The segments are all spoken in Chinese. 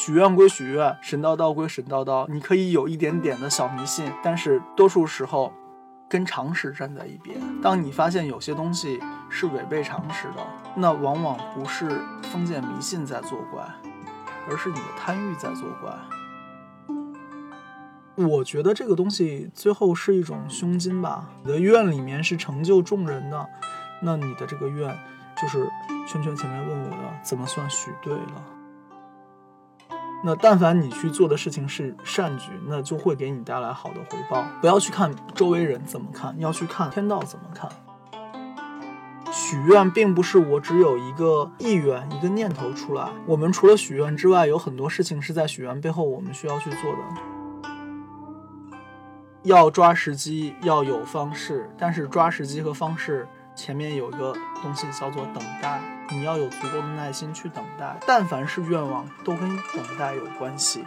许愿归许愿，神叨叨归神叨叨，你可以有一点点的小迷信，但是多数时候跟常识站在一边。当你发现有些东西是违背常识的，那往往不是封建迷信在作怪，而是你的贪欲在作怪。我觉得这个东西最后是一种胸襟吧。你的愿里面是成就众人的，那你的这个愿就是圈圈前面问我的，怎么算许对了？那但凡你去做的事情是善举，那就会给你带来好的回报。不要去看周围人怎么看，要去看天道怎么看。许愿并不是我只有一个意愿、一个念头出来。我们除了许愿之外，有很多事情是在许愿背后我们需要去做的。要抓时机，要有方式，但是抓时机和方式前面有一个东西叫做等待，你要有足够的耐心去等待。但凡是愿望，都跟等待有关系。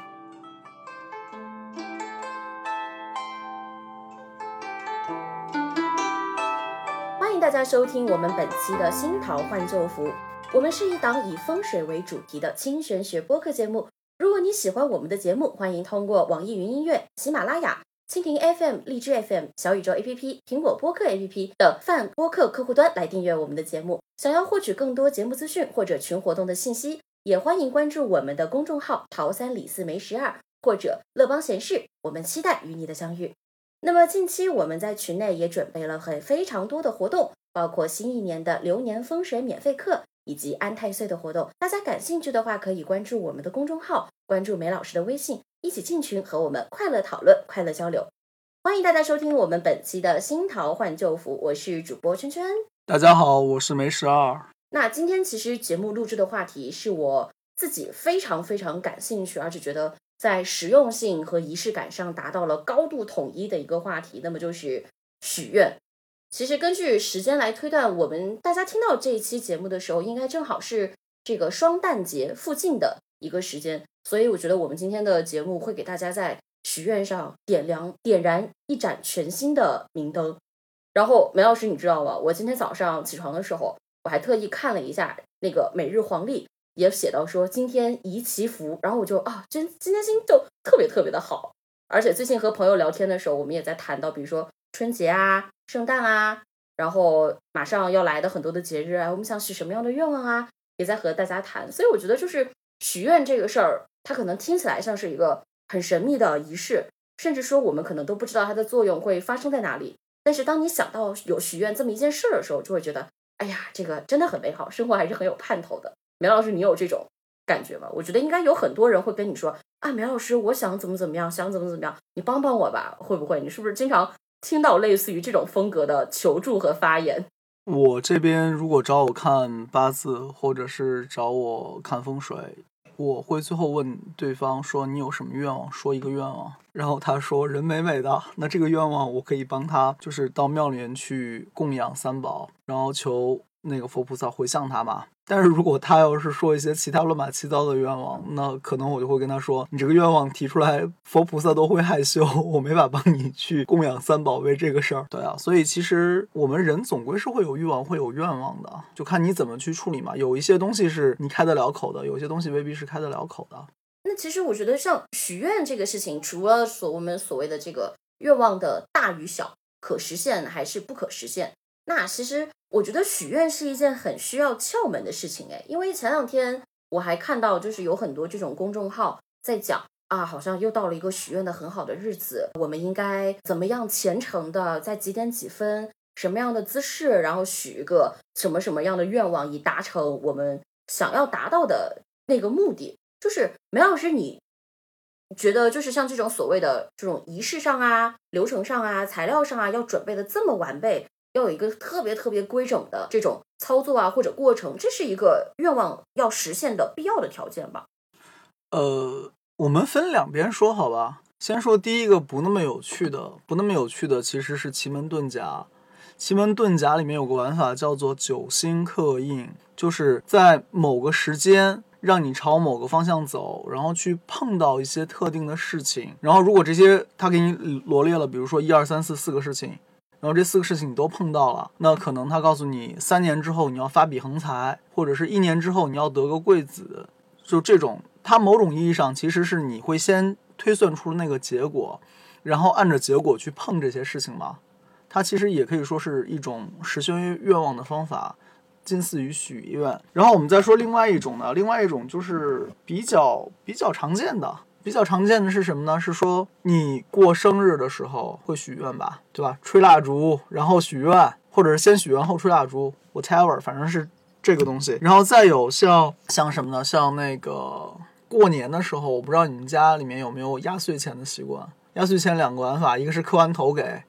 欢迎大家收听我们本期的新桃换旧符。我们是一档以风水为主题的轻玄学播客节目。如果你喜欢我们的节目，欢迎通过网易云音乐、喜马拉雅、蜻蜓 FM、荔枝 FM、小宇宙 APP、苹果播客 APP 的泛播客客户端来订阅我们的节目。想要获取更多节目资讯或者群活动的信息，也欢迎关注我们的公众号“桃三李四梅十二”或者“乐邦闲事”。我们期待与你的相遇。那么近期我们在群内也准备了很非常多的活动，包括新一年的流年风水免费课以及安太岁的活动。大家感兴趣的话，可以关注我们的公众号，关注梅老师的微信，一起进群和我们快乐讨论、快乐交流。欢迎大家收听我们本期的新桃换旧符，我是主播圈圈。大家好，我是梅十二。那今天其实节目录制的话题是我自己非常非常感兴趣，而且觉得在实用性和仪式感上达到了高度统一的一个话题，那么就是许愿。其实根据时间来推断，我们大家听到这一期节目的时候，应该正好是这个双旦节附近的一个时间，所以我觉得我们今天的节目会给大家在许愿上点亮、点燃一盏全新的明灯。然后梅老师，你知道吗？我今天早上起床的时候，我还特意看了一下那个每日黄历，也写到说今天宜祈福，然后我就啊，今今天心就特别特别的好。而且最近和朋友聊天的时候，我们也在谈到，比如说春节啊、圣诞啊，然后马上要来的很多的节日啊，我们想许什么样的愿望啊，也在和大家谈。所以我觉得就是许愿这个事儿，它可能听起来像是一个很神秘的仪式，甚至说我们可能都不知道它的作用会发生在哪里。但是当你想到有许愿这么一件事儿的时候，就会觉得，哎呀，这个真的很美好，生活还是很有盼头的。梅老师，你有这种感觉吗？我觉得应该有很多人会跟你说，啊，梅老师，我想怎么怎么样，想怎么怎么样，你帮帮我吧，会不会？你是不是经常听到类似于这种风格的求助和发言？我这边如果找我看八字，或者是找我看风水。我会最后问对方说：“你有什么愿望？说一个愿望。”然后他说：“人美美的。”那这个愿望我可以帮他，就是到庙里面去供养三宝，然后求那个佛菩萨回向他嘛。但是如果他要是说一些其他乱八七糟的愿望，那可能我就会跟他说：“你这个愿望提出来，佛菩萨都会害羞，我没法帮你去供养三宝为这个事儿。”对啊，所以其实我们人总归是会有欲望、会有愿望的，就看你怎么去处理嘛。有一些东西是你开得了口的，有些东西未必是开得了口的。那其实我觉得，像许愿这个事情，除了所我们所谓的这个愿望的大与小，可实现还是不可实现，那其实。我觉得许愿是一件很需要窍门的事情，哎，因为前两天我还看到，就是有很多这种公众号在讲啊，好像又到了一个许愿的很好的日子，我们应该怎么样虔诚的在几点几分，什么样的姿势，然后许一个什么什么样的愿望，以达成我们想要达到的那个目的。就是梅老师，你觉得就是像这种所谓的这种仪式上啊、流程上啊、材料上啊，要准备的这么完备？要有一个特别特别规整的这种操作啊，或者过程，这是一个愿望要实现的必要的条件吧？呃，我们分两边说好吧。先说第一个不那么有趣的，不那么有趣的其实是奇门遁甲。奇门遁甲里面有个玩法叫做九星克印，就是在某个时间让你朝某个方向走，然后去碰到一些特定的事情。然后如果这些他给你罗列了，比如说一二三四四个事情。然后这四个事情你都碰到了，那可能他告诉你三年之后你要发笔横财，或者是一年之后你要得个贵子，就这种它某种意义上其实是你会先推算出那个结果，然后按着结果去碰这些事情嘛。它其实也可以说是一种实现愿望的方法，近似于许愿。然后我们再说另外一种呢，另外一种就是比较比较常见的，比较常见的是什么呢？是说你过生日的时候会许愿吧，对吧？吹蜡烛，然后许愿，或者是先许愿后吹蜡烛，whatever，反正是这个东西。然后再有像像什么呢？像那个过年的时候，我不知道你们家里面有没有压岁钱的习惯。压岁钱两个玩法，一个是磕完头给。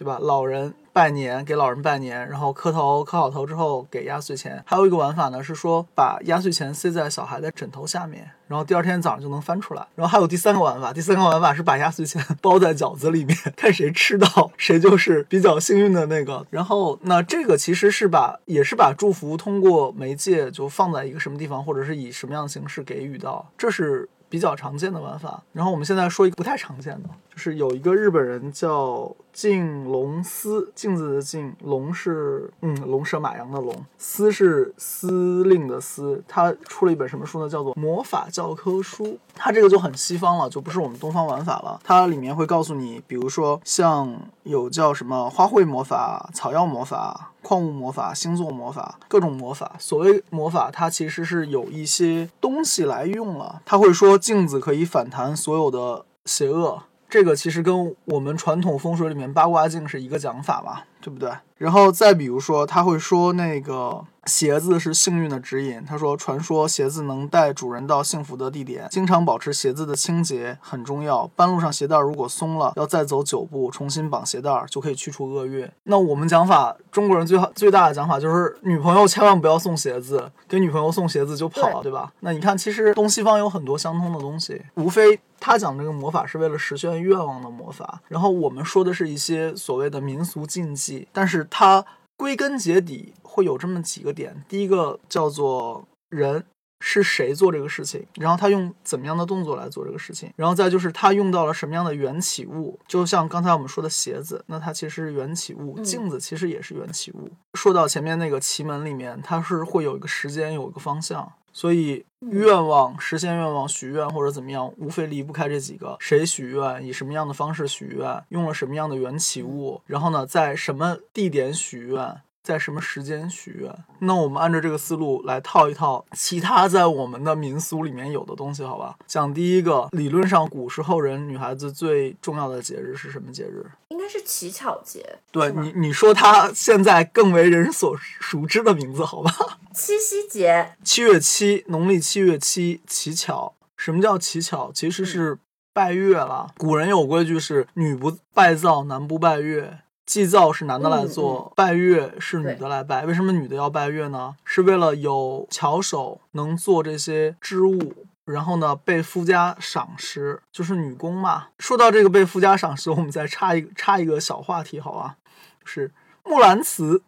对吧？老人拜年，给老人拜年，然后磕头，磕好头之后给压岁钱。还有一个玩法呢，是说把压岁钱塞在小孩的枕头下面，然后第二天早上就能翻出来。然后还有第三个玩法，第三个玩法是把压岁钱 包在饺子里面，看谁吃到谁就是比较幸运的那个。然后那这个其实是把也是把祝福通过媒介就放在一个什么地方，或者是以什么样的形式给予到，这是比较常见的玩法。然后我们现在说一个不太常见的，就是有一个日本人叫。镜龙司，镜子的镜，龙是嗯龙蛇马羊的龙，司是司令的司。他出了一本什么书呢？叫做《魔法教科书》。它这个就很西方了，就不是我们东方玩法了。它里面会告诉你，比如说像有叫什么花卉魔法、草药魔法、矿物魔法、星座魔法，各种魔法。所谓魔法，它其实是有一些东西来用了。他会说镜子可以反弹所有的邪恶。这个其实跟我们传统风水里面八卦镜是一个讲法吧，对不对？然后再比如说，他会说那个。鞋子是幸运的指引。他说：“传说鞋子能带主人到幸福的地点，经常保持鞋子的清洁很重要。半路上鞋带如果松了，要再走九步重新绑鞋带儿，就可以去除厄运。”那我们讲法，中国人最好最大的讲法就是，女朋友千万不要送鞋子，给女朋友送鞋子就跑了，对吧？那你看，其实东西方有很多相通的东西，无非他讲这个魔法是为了实现愿望的魔法，然后我们说的是一些所谓的民俗禁忌，但是他。归根结底会有这么几个点，第一个叫做人是谁做这个事情，然后他用怎么样的动作来做这个事情，然后再就是他用到了什么样的缘起物，就像刚才我们说的鞋子，那它其实是缘起物，镜子其实也是缘起物。说到前面那个奇门里面，它是会有一个时间，有一个方向。所以，愿望实现愿望、许愿或者怎么样，无非离不开这几个：谁许愿，以什么样的方式许愿，用了什么样的缘起物，然后呢，在什么地点许愿。在什么时间许愿？那我们按照这个思路来套一套其他在我们的民俗里面有的东西，好吧？讲第一个，理论上古时候人女孩子最重要的节日是什么节日？应该是乞巧节。对你，你说它现在更为人所熟知的名字，好吧？七夕节。七月七，农历七月七，乞巧。什么叫乞巧？其实是拜月了。古人有规矩是女不拜灶，男不拜月。祭灶是男的来做，拜月是女的来拜。为什么女的要拜月呢？是为了有巧手能做这些织物，然后呢被夫家赏识，就是女工嘛。说到这个被夫家赏识，我们再插一插一个小话题，好吧？是《木兰辞》。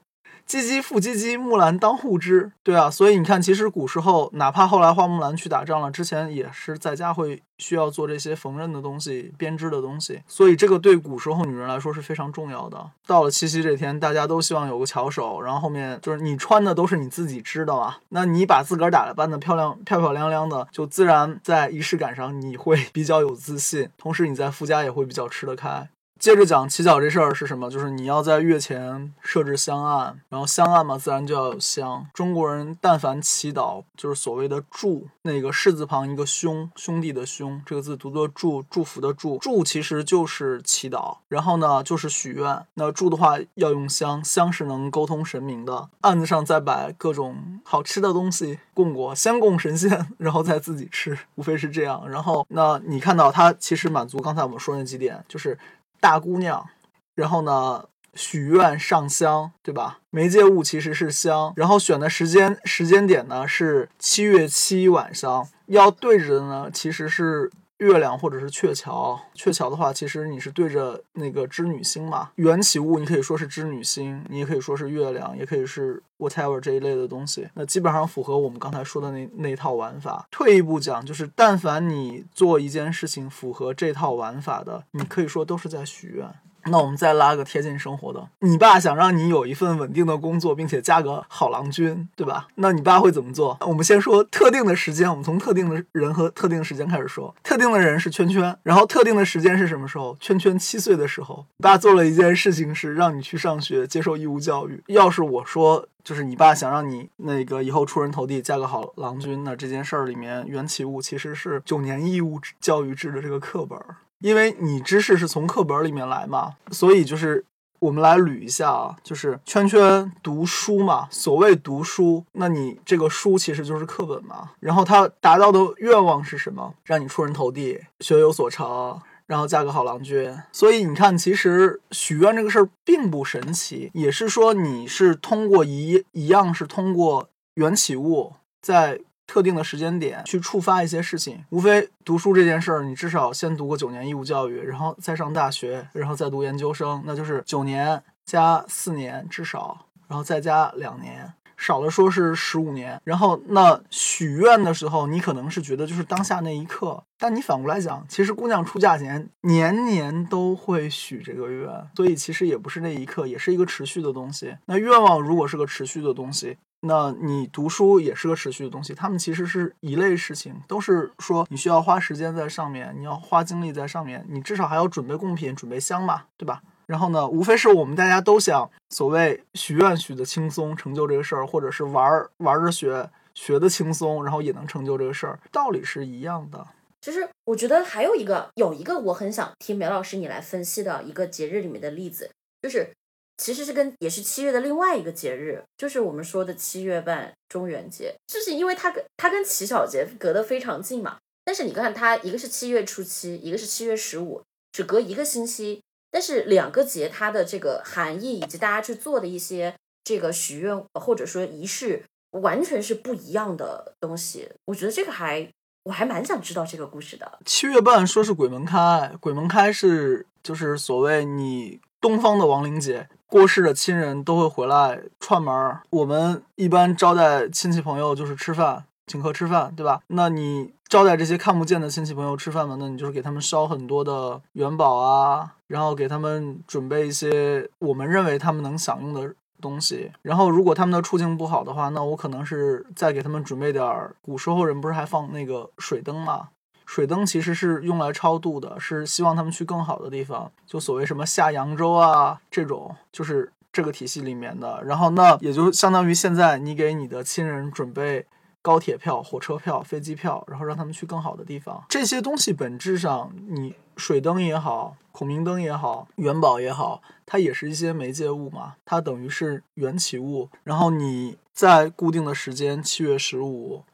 唧唧复唧唧，木兰当户织。对啊，所以你看，其实古时候，哪怕后来花木兰去打仗了，之前也是在家会需要做这些缝纫的东西、编织的东西。所以这个对古时候女人来说是非常重要的。到了七夕这天，大家都希望有个巧手，然后后面就是你穿的都是你自己织的嘛，那你把自个儿打扮的漂亮、漂漂亮亮的，就自然在仪式感上你会比较有自信，同时你在夫家也会比较吃得开。接着讲乞巧这事儿是什么？就是你要在月前设置香案，然后香案嘛，自然就要有香。中国人但凡祈祷，就是所谓的祝，那个士字旁一个兄，兄弟的兄，这个字读作祝，祝福的祝。祝其实就是祈祷，然后呢就是许愿。那祝的话要用香，香是能沟通神明的。案子上再摆各种好吃的东西供过，先供神仙，然后再自己吃，无非是这样。然后那你看到它其实满足刚才我们说那几点，就是。大姑娘，然后呢，许愿上香，对吧？媒介物其实是香，然后选的时间时间点呢是七月七晚上，要对着的呢其实是。月亮或者是鹊桥，鹊桥的话，其实你是对着那个织女星嘛。缘起物，你可以说是织女星，你也可以说是月亮，也可以是 whatever 这一类的东西。那基本上符合我们刚才说的那那套玩法。退一步讲，就是但凡你做一件事情符合这套玩法的，你可以说都是在许愿。那我们再拉个贴近生活的，你爸想让你有一份稳定的工作，并且嫁个好郎君，对吧？那你爸会怎么做？我们先说特定的时间，我们从特定的人和特定时间开始说。特定的人是圈圈，然后特定的时间是什么时候？圈圈七岁的时候，你爸做了一件事情，是让你去上学，接受义务教育。要是我说，就是你爸想让你那个以后出人头地，嫁个好郎君，那这件事儿里面缘起物其实是九年义务教育制的这个课本。因为你知识是从课本里面来嘛，所以就是我们来捋一下啊，就是圈圈读书嘛。所谓读书，那你这个书其实就是课本嘛。然后他达到的愿望是什么？让你出人头地，学有所成，然后嫁个好郎君。所以你看，其实许愿这个事儿并不神奇，也是说你是通过一一样是通过缘起物在。特定的时间点去触发一些事情，无非读书这件事儿，你至少先读个九年义务教育，然后再上大学，然后再读研究生，那就是九年加四年至少，然后再加两年，少的说是十五年。然后那许愿的时候，你可能是觉得就是当下那一刻，但你反过来讲，其实姑娘出嫁前年年都会许这个愿，所以其实也不是那一刻，也是一个持续的东西。那愿望如果是个持续的东西。那你读书也是个持续的东西，他们其实是一类事情，都是说你需要花时间在上面，你要花精力在上面，你至少还要准备贡品、准备香嘛，对吧？然后呢，无非是我们大家都想所谓许愿许的轻松，成就这个事儿，或者是玩儿玩儿着学学的轻松，然后也能成就这个事儿，道理是一样的。其实我觉得还有一个，有一个我很想听苗老师你来分析的一个节日里面的例子，就是。其实是跟也是七月的另外一个节日，就是我们说的七月半中元节，就是因为它跟它跟乞巧节隔得非常近嘛。但是你看，它一个是七月初七，一个是七月十五，只隔一个星期，但是两个节它的这个含义以及大家去做的一些这个许愿或者说仪式，完全是不一样的东西。我觉得这个还我还蛮想知道这个故事的。七月半说是鬼门开，鬼门开是就是所谓你东方的亡灵节。过世的亲人都会回来串门儿。我们一般招待亲戚朋友就是吃饭，请客吃饭，对吧？那你招待这些看不见的亲戚朋友吃饭嘛？那你就是给他们烧很多的元宝啊，然后给他们准备一些我们认为他们能享用的东西。然后如果他们的处境不好的话，那我可能是再给他们准备点儿。古时候人不是还放那个水灯嘛？水灯其实是用来超度的，是希望他们去更好的地方，就所谓什么下扬州啊这种，就是这个体系里面的。然后那也就相当于现在你给你的亲人准备高铁票、火车票、飞机票，然后让他们去更好的地方。这些东西本质上，你水灯也好，孔明灯也好，元宝也好，它也是一些媒介物嘛，它等于是缘起物。然后你在固定的时间，七月十五。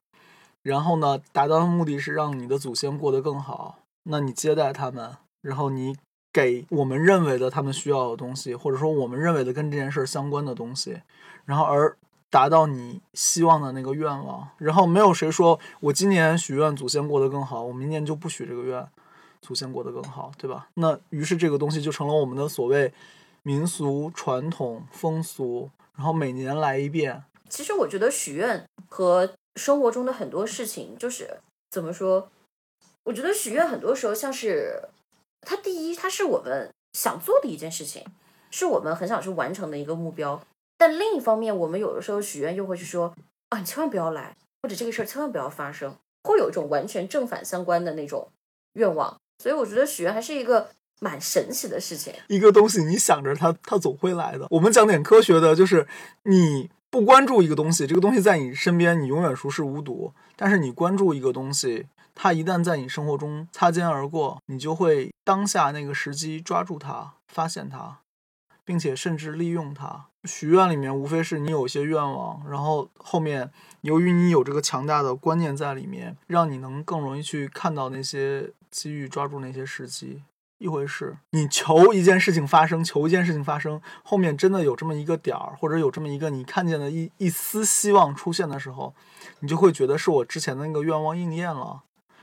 然后呢，达到的目的是让你的祖先过得更好。那你接待他们，然后你给我们认为的他们需要的东西，或者说我们认为的跟这件事相关的东西，然后而达到你希望的那个愿望。然后没有谁说我今年许愿祖先过得更好，我明年就不许这个愿，祖先过得更好，对吧？那于是这个东西就成了我们的所谓民俗传统风俗，然后每年来一遍。其实我觉得许愿和生活中的很多事情，就是怎么说？我觉得许愿很多时候像是，它第一，它是我们想做的一件事情，是我们很想去完成的一个目标。但另一方面，我们有的时候许愿又会去说，啊，你千万不要来，或者这个事儿千万不要发生，会有一种完全正反相关的那种愿望。所以我觉得许愿还是一个蛮神奇的事情。一个东西，你想着它，它总会来的。我们讲点科学的，就是你。不关注一个东西，这个东西在你身边，你永远熟视无睹。但是你关注一个东西，它一旦在你生活中擦肩而过，你就会当下那个时机抓住它，发现它，并且甚至利用它。许愿里面无非是你有一些愿望，然后后面由于你有这个强大的观念在里面，让你能更容易去看到那些机遇，抓住那些时机。一回事，你求一件事情发生，求一件事情发生，后面真的有这么一个点儿，或者有这么一个你看见的一一丝希望出现的时候，你就会觉得是我之前的那个愿望应验了，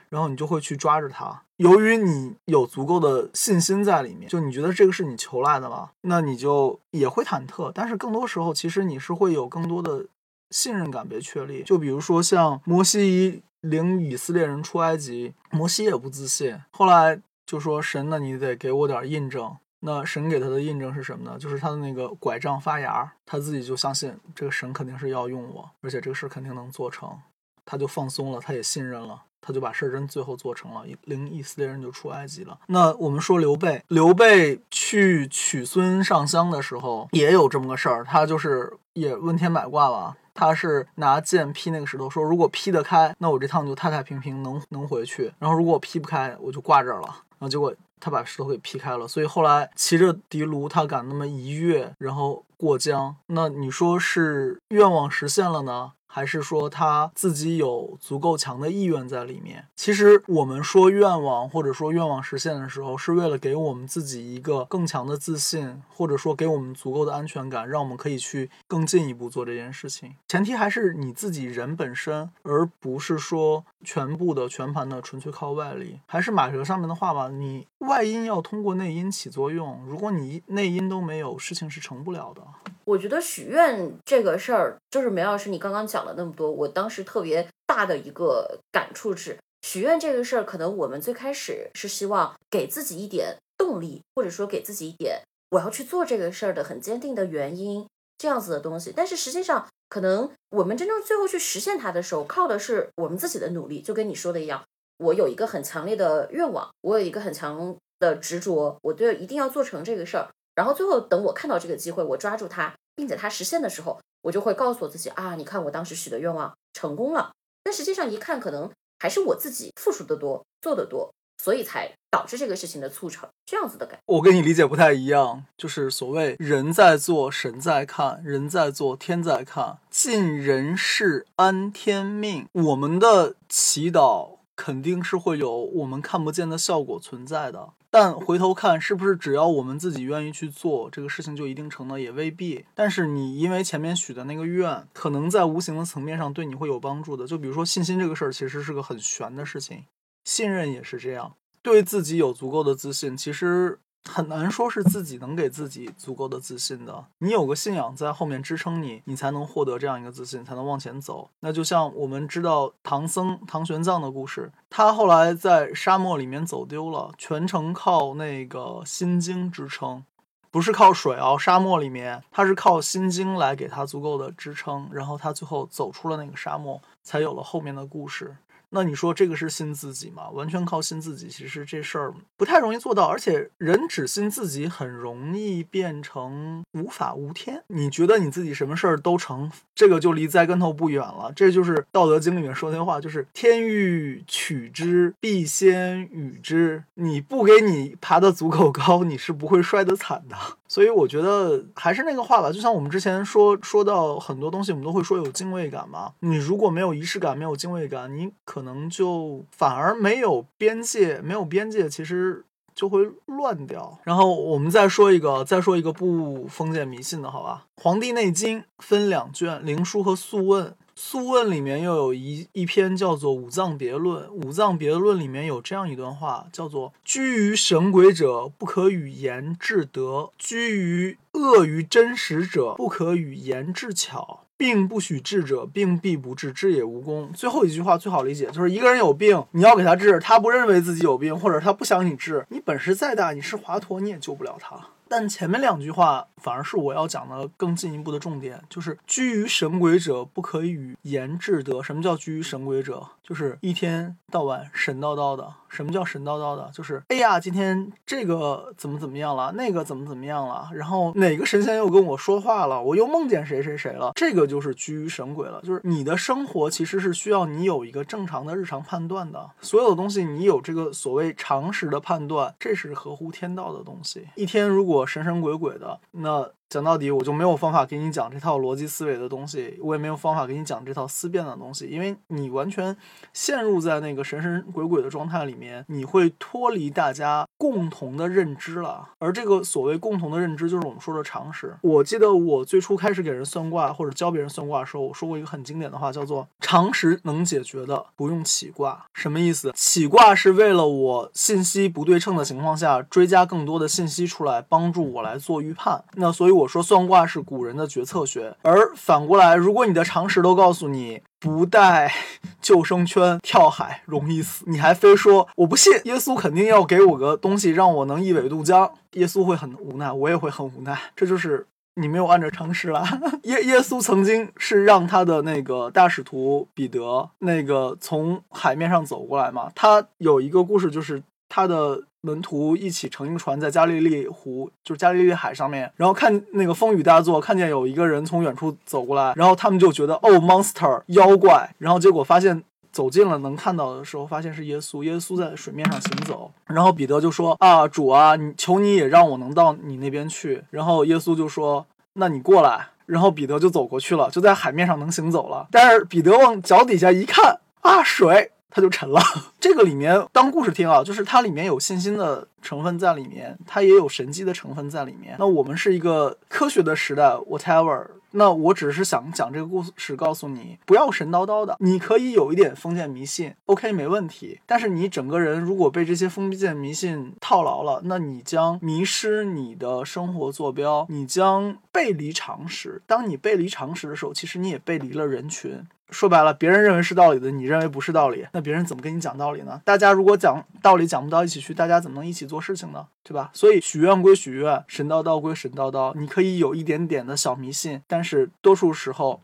然后你就会去抓着它。由于你有足够的信心在里面，就你觉得这个是你求来的了，那你就也会忐忑。但是更多时候，其实你是会有更多的信任感被确立。就比如说像摩西领以色列人出埃及，摩西也不自信，后来。就说神，那你得给我点印证。那神给他的印证是什么呢？就是他的那个拐杖发芽，他自己就相信这个神肯定是要用我，而且这个事肯定能做成，他就放松了，他也信任了。他就把事儿真最后做成了，领以色列人就出埃及了。那我们说刘备，刘备去娶孙尚香的时候也有这么个事儿，他就是也问天买卦吧，他是拿剑劈那个石头，说如果劈得开，那我这趟就太太平平能能回去；然后如果劈不开，我就挂这儿了。然后结果他把石头给劈开了，所以后来骑着的卢，他敢那么一跃，然后过江。那你说是愿望实现了呢？还是说他自己有足够强的意愿在里面？其实我们说愿望，或者说愿望实现的时候，是为了给我们自己一个更强的自信，或者说给我们足够的安全感，让我们可以去更进一步做这件事情。前提还是你自己人本身，而不是说全部的全盘的纯粹靠外力。还是马哲上面的话吧，你外因要通过内因起作用，如果你内因都没有，事情是成不了的。我觉得许愿这个事儿，就是梅老师你刚刚讲了那么多，我当时特别大的一个感触是，许愿这个事儿，可能我们最开始是希望给自己一点动力，或者说给自己一点我要去做这个事儿的很坚定的原因，这样子的东西。但是实际上，可能我们真正最后去实现它的时候，靠的是我们自己的努力。就跟你说的一样，我有一个很强烈的愿望，我有一个很强的执着，我对一定要做成这个事儿。然后最后等我看到这个机会，我抓住它，并且它实现的时候，我就会告诉我自己啊，你看我当时许的愿望成功了。但实际上一看，可能还是我自己付出的多，做的多，所以才导致这个事情的促成，这样子的感。我跟你理解不太一样，就是所谓人在做，神在看；人在做，天在看。尽人事，安天命。我们的祈祷肯定是会有我们看不见的效果存在的。但回头看，是不是只要我们自己愿意去做这个事情，就一定成呢？也未必。但是你因为前面许的那个愿，可能在无形的层面上对你会有帮助的。就比如说信心这个事儿，其实是个很玄的事情，信任也是这样，对自己有足够的自信，其实。很难说是自己能给自己足够的自信的。你有个信仰在后面支撑你，你才能获得这样一个自信，才能往前走。那就像我们知道唐僧唐玄奘的故事，他后来在沙漠里面走丢了，全程靠那个心经支撑，不是靠水哦。沙漠里面他是靠心经来给他足够的支撑，然后他最后走出了那个沙漠，才有了后面的故事。那你说这个是信自己吗？完全靠信自己，其实这事儿不太容易做到。而且人只信自己，很容易变成无法无天。你觉得你自己什么事儿都成，这个就离栽跟头不远了。这就是《道德经》里面说那话，就是“天欲取之，必先予之”。你不给你爬得足够高，你是不会摔得惨的。所以我觉得还是那个话吧，就像我们之前说说到很多东西，我们都会说有敬畏感嘛。你如果没有仪式感，没有敬畏感，你可能就反而没有边界，没有边界，其实就会乱掉。然后我们再说一个，再说一个不封建迷信的好吧，《黄帝内经》分两卷，《灵枢》和《素问》。《素问》里面又有一一篇叫做《五脏别论》，《五脏别论》里面有这样一段话，叫做“居于神鬼者，不可与言治德；居于恶于真实者，不可与言治巧。病不许治者，病必不治，治也无功。”最后一句话最好理解，就是一个人有病，你要给他治，他不认为自己有病，或者他不想你治，你本事再大，你是华佗，你也救不了他。但前面两句话反而是我要讲的更进一步的重点，就是居于神鬼者不可以与言至德。什么叫居于神鬼者？就是一天到晚神叨叨的。什么叫神叨叨的？就是哎呀，今天这个怎么怎么样了，那个怎么怎么样了，然后哪个神仙又跟我说话了，我又梦见谁谁谁了。这个就是居于神鬼了。就是你的生活其实是需要你有一个正常的日常判断的，所有的东西你有这个所谓常识的判断，这是合乎天道的东西。一天如果神神鬼鬼的，那。讲到底，我就没有方法给你讲这套逻辑思维的东西，我也没有方法给你讲这套思辨的东西，因为你完全陷入在那个神神鬼鬼的状态里面，你会脱离大家共同的认知了。而这个所谓共同的认知，就是我们说的常识。我记得我最初开始给人算卦或者教别人算卦的时候，我说过一个很经典的话，叫做“常识能解决的，不用起卦”。什么意思？起卦是为了我信息不对称的情况下追加更多的信息出来，帮助我来做预判。那所以。我说算卦是古人的决策学，而反过来，如果你的常识都告诉你不带 救生圈跳海容易死，你还非说我不信，耶稣肯定要给我个东西让我能一苇渡江，耶稣会很无奈，我也会很无奈，这就是你没有按照常识来。耶耶稣曾经是让他的那个大使徒彼得那个从海面上走过来嘛，他有一个故事就是他的。门徒一起乘一船在加利利湖，就是加利利海上面，然后看那个风雨大作，看见有一个人从远处走过来，然后他们就觉得哦，monster 妖怪，然后结果发现走近了能看到的时候，发现是耶稣，耶稣在水面上行走，然后彼得就说啊，主啊，你求你也让我能到你那边去，然后耶稣就说，那你过来，然后彼得就走过去了，就在海面上能行走了，但是彼得往脚底下一看啊，水。它就沉了。这个里面当故事听啊，就是它里面有信心的成分在里面，它也有神迹的成分在里面。那我们是一个科学的时代，whatever。那我只是想讲这个故事，告诉你不要神叨叨的，你可以有一点封建迷信，OK，没问题。但是你整个人如果被这些封建迷信套牢了，那你将迷失你的生活坐标，你将背离常识。当你背离常识的时候，其实你也背离了人群。说白了，别人认为是道理的，你认为不是道理，那别人怎么跟你讲道理呢？大家如果讲道理讲不到一起去，大家怎么能一起做做事情呢？对吧？所以许愿归许愿，神叨叨归神叨叨，你可以有一点点的小迷信，但是多数时候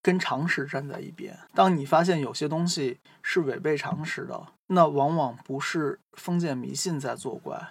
跟常识站在一边。当你发现有些东西是违背常识的，那往往不是封建迷信在作怪。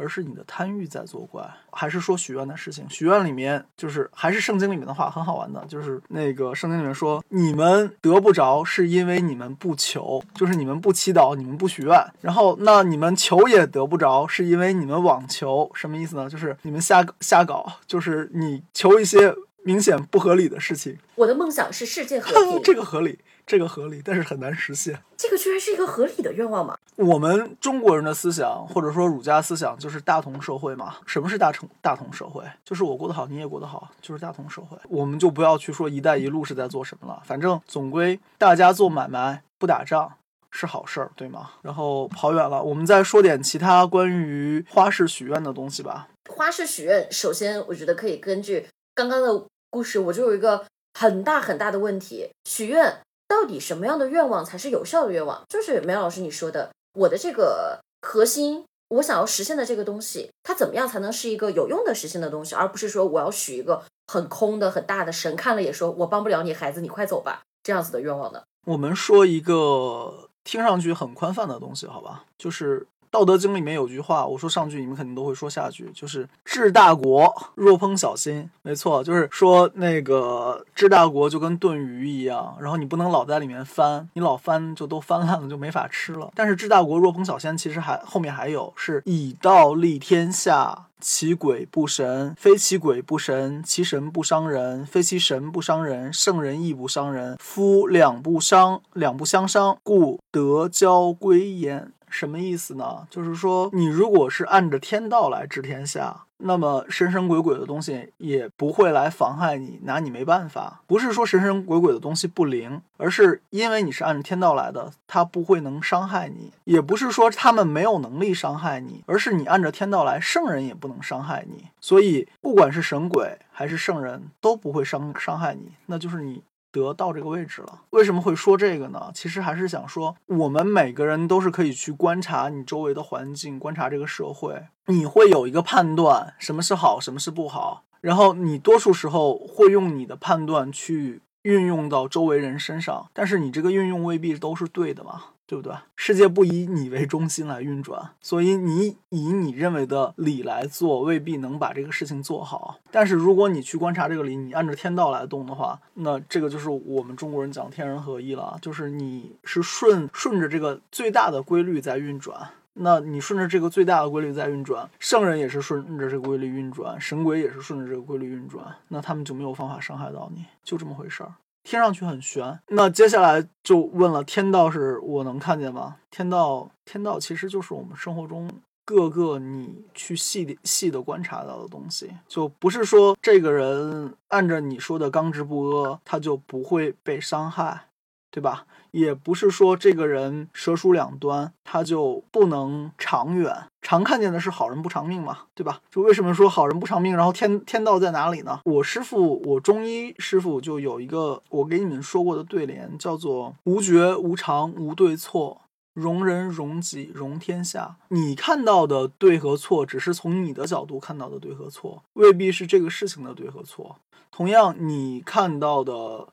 而是你的贪欲在作怪，还是说许愿的事情？许愿里面就是还是圣经里面的话很好玩的，就是那个圣经里面说，你们得不着是因为你们不求，就是你们不祈祷，你们不许愿，然后那你们求也得不着，是因为你们妄求，什么意思呢？就是你们瞎瞎搞，就是你求一些明显不合理的事情。我的梦想是世界和平，这个合理。这个合理，但是很难实现。这个居然是一个合理的愿望吗？我们中国人的思想，或者说儒家思想，就是大同社会嘛。什么是大同大同社会？就是我过得好，你也过得好，就是大同社会。我们就不要去说“一带一路”是在做什么了，反正总归大家做买卖不打仗是好事儿，对吗？然后跑远了，我们再说点其他关于花式许愿的东西吧。花式许愿，首先我觉得可以根据刚刚的故事，我就有一个很大很大的问题：许愿。到底什么样的愿望才是有效的愿望？就是梅老师你说的，我的这个核心，我想要实现的这个东西，它怎么样才能是一个有用的实现的东西，而不是说我要许一个很空的、很大的神看了也说我帮不了你，孩子你快走吧这样子的愿望呢？我们说一个听上去很宽泛的东西，好吧，就是。《道德经》里面有句话，我说上句，你们肯定都会说下句，就是“治大国若烹小鲜”。没错，就是说那个治大国就跟炖鱼一样，然后你不能老在里面翻，你老翻就都翻烂了，就没法吃了。但是治大国若烹小鲜，其实还后面还有是以道立天下，其鬼不神，非其鬼不神，其神不伤人，非其神不伤人，圣人亦不伤人。夫两不伤，两不相伤，故德交归焉。什么意思呢？就是说，你如果是按着天道来治天下，那么神神鬼鬼的东西也不会来妨害你，拿你没办法。不是说神神鬼鬼的东西不灵，而是因为你是按着天道来的，它不会能伤害你。也不是说他们没有能力伤害你，而是你按着天道来，圣人也不能伤害你。所以，不管是神鬼还是圣人，都不会伤伤害你。那就是你。得到这个位置了，为什么会说这个呢？其实还是想说，我们每个人都是可以去观察你周围的环境，观察这个社会，你会有一个判断，什么是好，什么是不好，然后你多数时候会用你的判断去运用到周围人身上，但是你这个运用未必都是对的嘛。对不对？世界不以你为中心来运转，所以你以你认为的理来做，未必能把这个事情做好。但是如果你去观察这个理，你按照天道来动的话，那这个就是我们中国人讲天人合一了，就是你是顺顺着这个最大的规律在运转。那你顺着这个最大的规律在运转，圣人也是顺着这个规律运转，神鬼也是顺着这个规律运转，那他们就没有方法伤害到你，就这么回事儿。听上去很玄，那接下来就问了：天道是我能看见吗？天道，天道其实就是我们生活中各个你去细细的观察到的东西，就不是说这个人按着你说的刚直不阿，他就不会被伤害，对吧？也不是说这个人蛇鼠两端，他就不能长远。常看见的是好人不长命嘛，对吧？就为什么说好人不长命？然后天天道在哪里呢？我师傅，我中医师傅就有一个我给你们说过的对联，叫做无觉无常无对错，容人容己容天下。你看到的对和错，只是从你的角度看到的对和错，未必是这个事情的对和错。同样，你看到的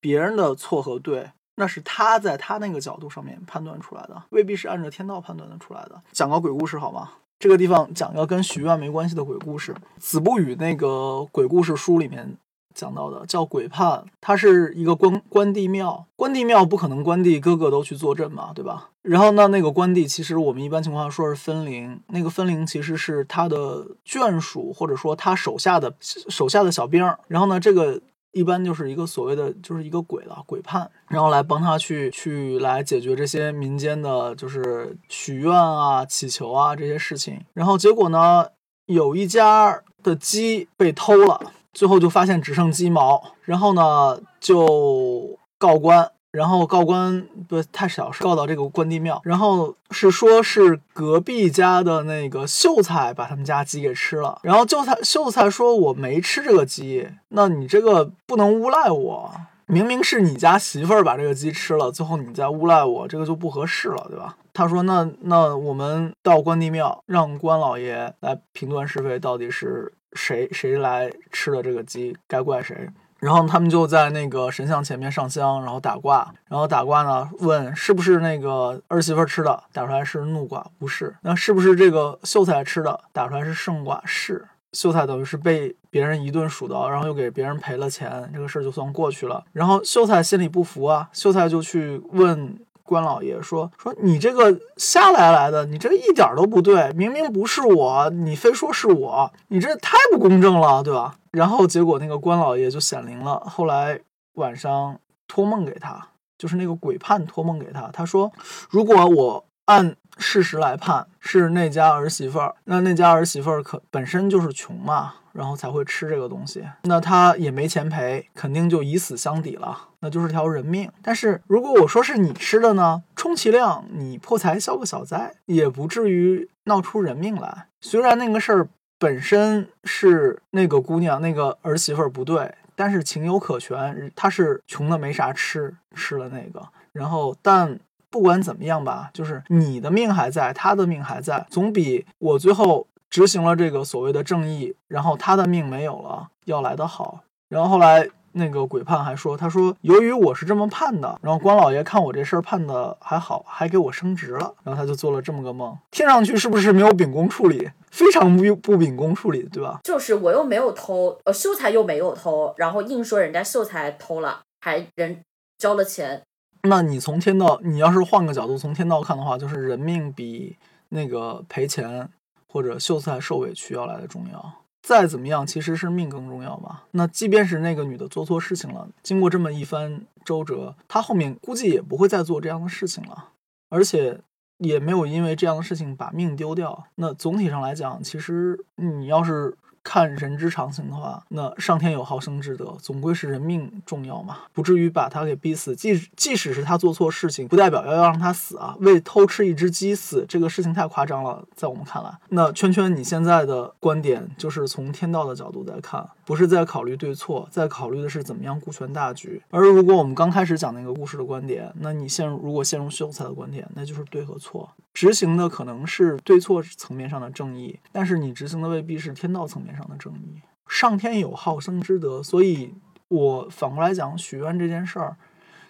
别人的错和对。那是他在他那个角度上面判断出来的，未必是按照天道判断的出来的。讲个鬼故事好吗？这个地方讲个跟许愿没关系的鬼故事。子不语那个鬼故事书里面讲到的，叫鬼判，它是一个关关帝庙。关帝庙不可能关帝个个都去坐镇嘛，对吧？然后呢，那个关帝其实我们一般情况下说是分灵，那个分灵其实是他的眷属或者说他手下的手下的小兵。然后呢，这个。一般就是一个所谓的，就是一个鬼了，鬼判，然后来帮他去去来解决这些民间的，就是许愿啊、祈求啊这些事情。然后结果呢，有一家的鸡被偷了，最后就发现只剩鸡毛，然后呢就告官。然后告官不太小，是告到这个关帝庙。然后是说，是隔壁家的那个秀才把他们家鸡给吃了。然后秀才秀才说：“我没吃这个鸡，那你这个不能诬赖我。明明是你家媳妇儿把这个鸡吃了，最后你再诬赖我，这个就不合适了，对吧？”他说：“那那我们到关帝庙，让关老爷来评断是非，到底是谁谁来吃了这个鸡，该怪谁。”然后他们就在那个神像前面上香，然后打卦。然后打卦呢，问是不是那个儿媳妇吃的，打出来是怒卦，不是。那是不是这个秀才吃的，打出来是胜卦，是。秀才等于是被别人一顿数刀，然后又给别人赔了钱，这个事儿就算过去了。然后秀才心里不服啊，秀才就去问。关老爷说：“说你这个瞎来来的，你这一点都不对，明明不是我，你非说是我，你这太不公正了，对吧？”然后结果那个关老爷就显灵了，后来晚上托梦给他，就是那个鬼判托梦给他，他说：“如果我按事实来判，是那家儿媳妇儿，那那家儿媳妇儿可本身就是穷嘛。”然后才会吃这个东西，那他也没钱赔，肯定就以死相抵了，那就是条人命。但是如果我说是你吃的呢，充其量你破财消个小灾，也不至于闹出人命来。虽然那个事儿本身是那个姑娘那个儿媳妇儿不对，但是情有可原，她是穷的没啥吃，吃了那个。然后，但不管怎么样吧，就是你的命还在，他的命还在，总比我最后。执行了这个所谓的正义，然后他的命没有了，要来的好。然后后来那个鬼判还说，他说由于我是这么判的，然后关老爷看我这事儿判的还好，还给我升职了。然后他就做了这么个梦，听上去是不是没有秉公处理？非常不不秉公处理，对吧？就是我又没有偷，呃，秀才又没有偷，然后硬说人家秀才偷了，还人交了钱。那你从天道，你要是换个角度从天道看的话，就是人命比那个赔钱。或者秀才受委屈要来的重要，再怎么样其实是命更重要吧。那即便是那个女的做错事情了，经过这么一番周折，她后面估计也不会再做这样的事情了，而且也没有因为这样的事情把命丢掉。那总体上来讲，其实你要是。看人之常情的话，那上天有好生之德，总归是人命重要嘛，不至于把他给逼死。即即使是他做错事情，不代表要要让他死啊。为偷吃一只鸡死，这个事情太夸张了，在我们看来。那圈圈，你现在的观点就是从天道的角度在看，不是在考虑对错，在考虑的是怎么样顾全大局。而如果我们刚开始讲那个故事的观点，那你陷入如果陷入秀才的观点，那就是对和错。执行的可能是对错层面上的正义，但是你执行的未必是天道层面上的正义。上天有好生之德，所以我反过来讲，许愿这件事儿，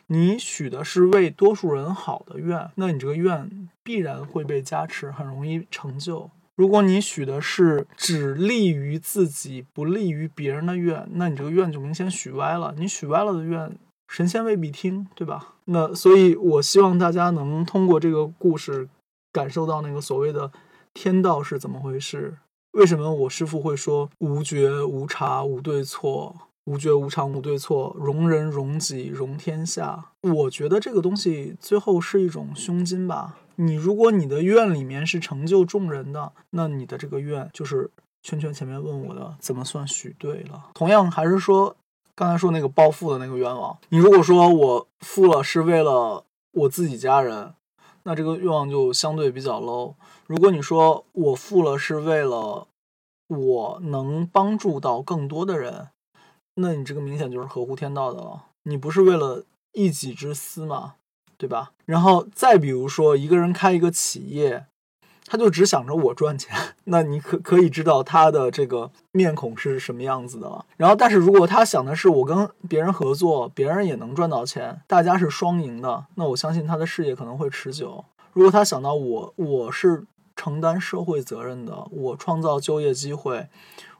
你许的是为多数人好的愿，那你这个愿必然会被加持，很容易成就。如果你许的是只利于自己不利于别人的愿，那你这个愿就明显许歪了。你许歪了的愿，神仙未必听，对吧？那所以，我希望大家能通过这个故事。感受到那个所谓的天道是怎么回事？为什么我师父会说无觉无察无对错，无觉无常无对错，容人容己容天下？我觉得这个东西最后是一种胸襟吧。你如果你的愿里面是成就众人的，那你的这个愿就是圈圈前面问我的怎么算许对了？同样还是说刚才说那个暴富的那个愿望，你如果说我富了是为了我自己家人。那这个愿望就相对比较 low。如果你说我富了是为了我能帮助到更多的人，那你这个明显就是合乎天道的了。你不是为了一己之私嘛，对吧？然后再比如说，一个人开一个企业，他就只想着我赚钱，那你可可以知道他的这个面孔是什么样子的了。然后，但是如果他想的是我跟别人合作，别人也能赚到钱，大家是双赢的，那我相信他的事业可能会持久。如果他想到我我是承担社会责任的，我创造就业机会，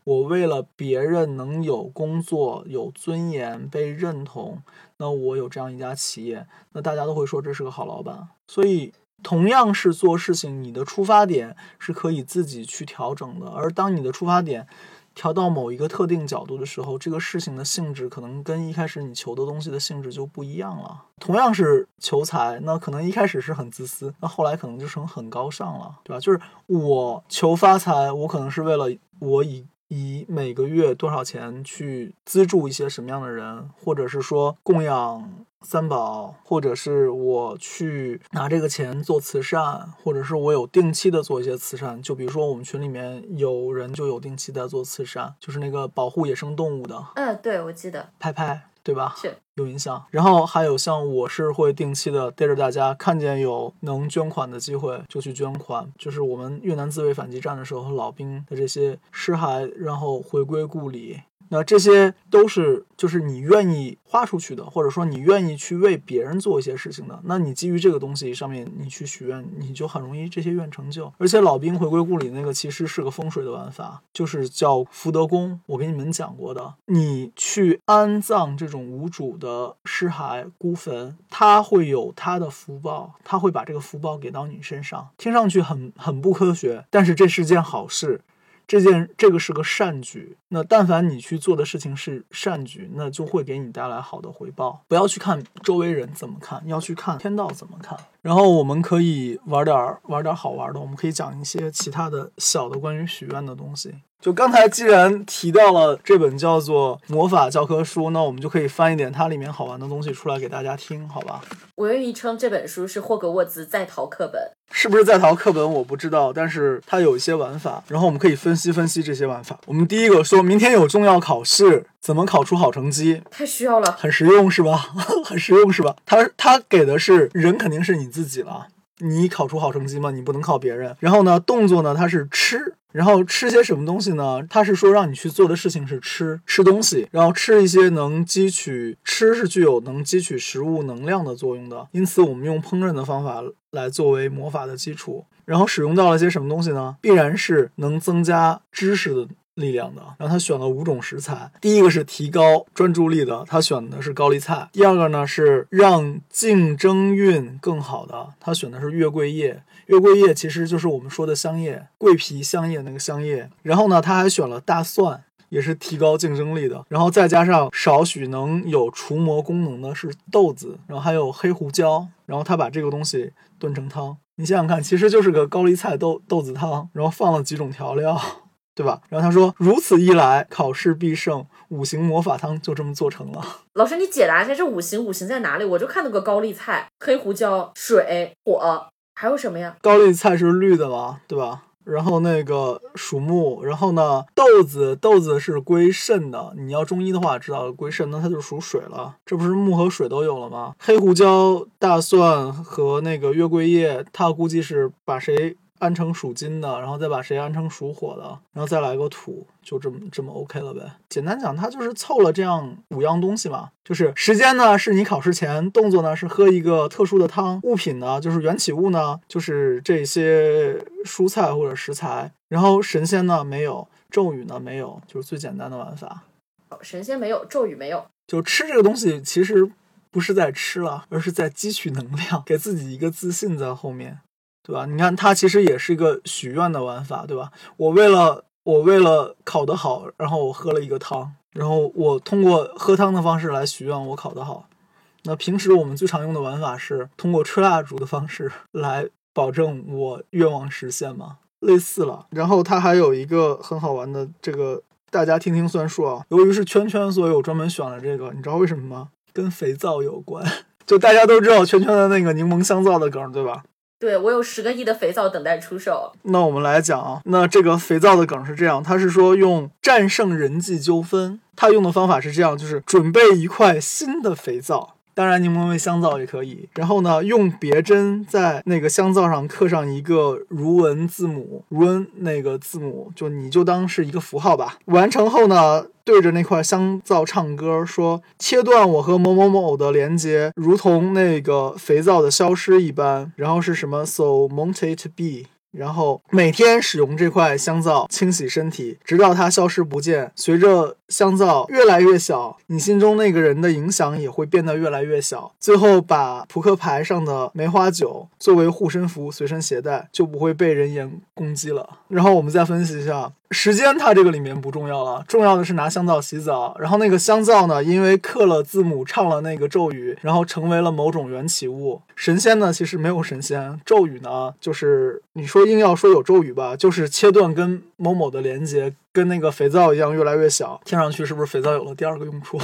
我为了别人能有工作、有尊严、被认同，那我有这样一家企业，那大家都会说这是个好老板。所以，同样是做事情，你的出发点是可以自己去调整的。而当你的出发点调到某一个特定角度的时候，这个事情的性质可能跟一开始你求的东西的性质就不一样了。同样是求财，那可能一开始是很自私，那后来可能就成很高尚了，对吧？就是我求发财，我可能是为了我以以每个月多少钱去资助一些什么样的人，或者是说供养三宝，或者是我去拿这个钱做慈善，或者是我有定期的做一些慈善。就比如说我们群里面有人就有定期在做慈善，就是那个保护野生动物的嗯，对，我记得拍拍，对吧？是有影响。然后还有像我是会定期的带着大家，看见有能捐款的机会就去捐款。就是我们越南自卫反击战的时候，老兵的这些尸骸，然后回归故里。那这些都是就是你愿意花出去的，或者说你愿意去为别人做一些事情的。那你基于这个东西上面，你去许愿，你就很容易这些愿成就。而且老兵回归故里那个其实是个风水的玩法，就是叫福德宫。我给你们讲过的，你去安葬这种无主的尸骸、孤坟，它会有它的福报，它会把这个福报给到你身上。听上去很很不科学，但是这是件好事。这件这个是个善举，那但凡你去做的事情是善举，那就会给你带来好的回报。不要去看周围人怎么看，要去看天道怎么看。然后我们可以玩点儿玩点儿好玩的，我们可以讲一些其他的小的关于许愿的东西。就刚才既然提到了这本叫做《魔法教科书》，那我们就可以翻一点它里面好玩的东西出来给大家听，好吧？我愿意称这本书是霍格沃兹在逃课本。是不是在逃课本我不知道，但是它有一些玩法，然后我们可以分析分析这些玩法。我们第一个说明天有重要考试，怎么考出好成绩？太需要了，很实用是吧？很实用是吧？它它给的是人肯定是你自己了，你考出好成绩吗？你不能靠别人。然后呢，动作呢，它是吃，然后吃些什么东西呢？他是说让你去做的事情是吃吃东西，然后吃一些能汲取吃是具有能汲取食物能量的作用的。因此，我们用烹饪的方法来作为魔法的基础，然后使用到了些什么东西呢？必然是能增加知识的。力量的，然后他选了五种食材。第一个是提高专注力的，他选的是高丽菜。第二个呢是让竞争运更好的，他选的是月桂叶。月桂叶其实就是我们说的香叶，桂皮香叶那个香叶。然后呢，他还选了大蒜，也是提高竞争力的。然后再加上少许能有除魔功能的是豆子，然后还有黑胡椒。然后他把这个东西炖成汤，你想想看，其实就是个高丽菜豆豆子汤，然后放了几种调料。对吧？然后他说，如此一来，考试必胜，五行魔法汤就这么做成了。老师，你解答一下，这五行五行在哪里？我就看到个高丽菜、黑胡椒、水、火，还有什么呀？高丽菜是绿的嘛，对吧？然后那个属木，然后呢，豆子豆子是归肾的。你要中医的话，知道归肾，那它就属水了。这不是木和水都有了吗？黑胡椒、大蒜和那个月桂叶，它估计是把谁？安成属金的，然后再把谁安成属火的，然后再来个土，就这么这么 OK 了呗。简单讲，它就是凑了这样五样东西嘛。就是时间呢是你考试前，动作呢是喝一个特殊的汤，物品呢就是缘起物呢就是这些蔬菜或者食材，然后神仙呢没有，咒语呢没有，就是最简单的玩法。神仙没有，咒语没有，就吃这个东西其实不是在吃了，而是在汲取能量，给自己一个自信在后面。对吧？你看，它其实也是一个许愿的玩法，对吧？我为了我为了考得好，然后我喝了一个汤，然后我通过喝汤的方式来许愿我考得好。那平时我们最常用的玩法是通过吹蜡烛的方式来保证我愿望实现嘛？类似了。然后它还有一个很好玩的，这个大家听听算数啊。由于是圈圈，所以我专门选了这个。你知道为什么吗？跟肥皂有关。就大家都知道圈圈的那个柠檬香皂的梗，对吧？对我有十个亿的肥皂等待出售。那我们来讲啊，那这个肥皂的梗是这样，他是说用战胜人际纠纷，他用的方法是这样，就是准备一块新的肥皂。当然，柠檬味香皂也可以。然后呢，用别针在那个香皂上刻上一个如文字母，如文那个字母，就你就当是一个符号吧。完成后呢，对着那块香皂唱歌，说切断我和某某某的连接，如同那个肥皂的消失一般。然后是什么？So won't it be。然后每天使用这块香皂清洗身体，直到它消失不见。随着香皂越来越小，你心中那个人的影响也会变得越来越小。最后，把扑克牌上的梅花酒作为护身符随身携带，就不会被人言攻击了。然后我们再分析一下。时间它这个里面不重要了，重要的是拿香皂洗澡。然后那个？香皂呢，因为刻了字母，唱了那个？咒语，然后成为了某种缘起物。神仙呢，其实没有神仙。咒语呢，就是你说硬要说有咒语吧，就是切断跟某某的连接，跟那个？肥皂一样越来越小。听上去是不是肥皂有了第二个？用处？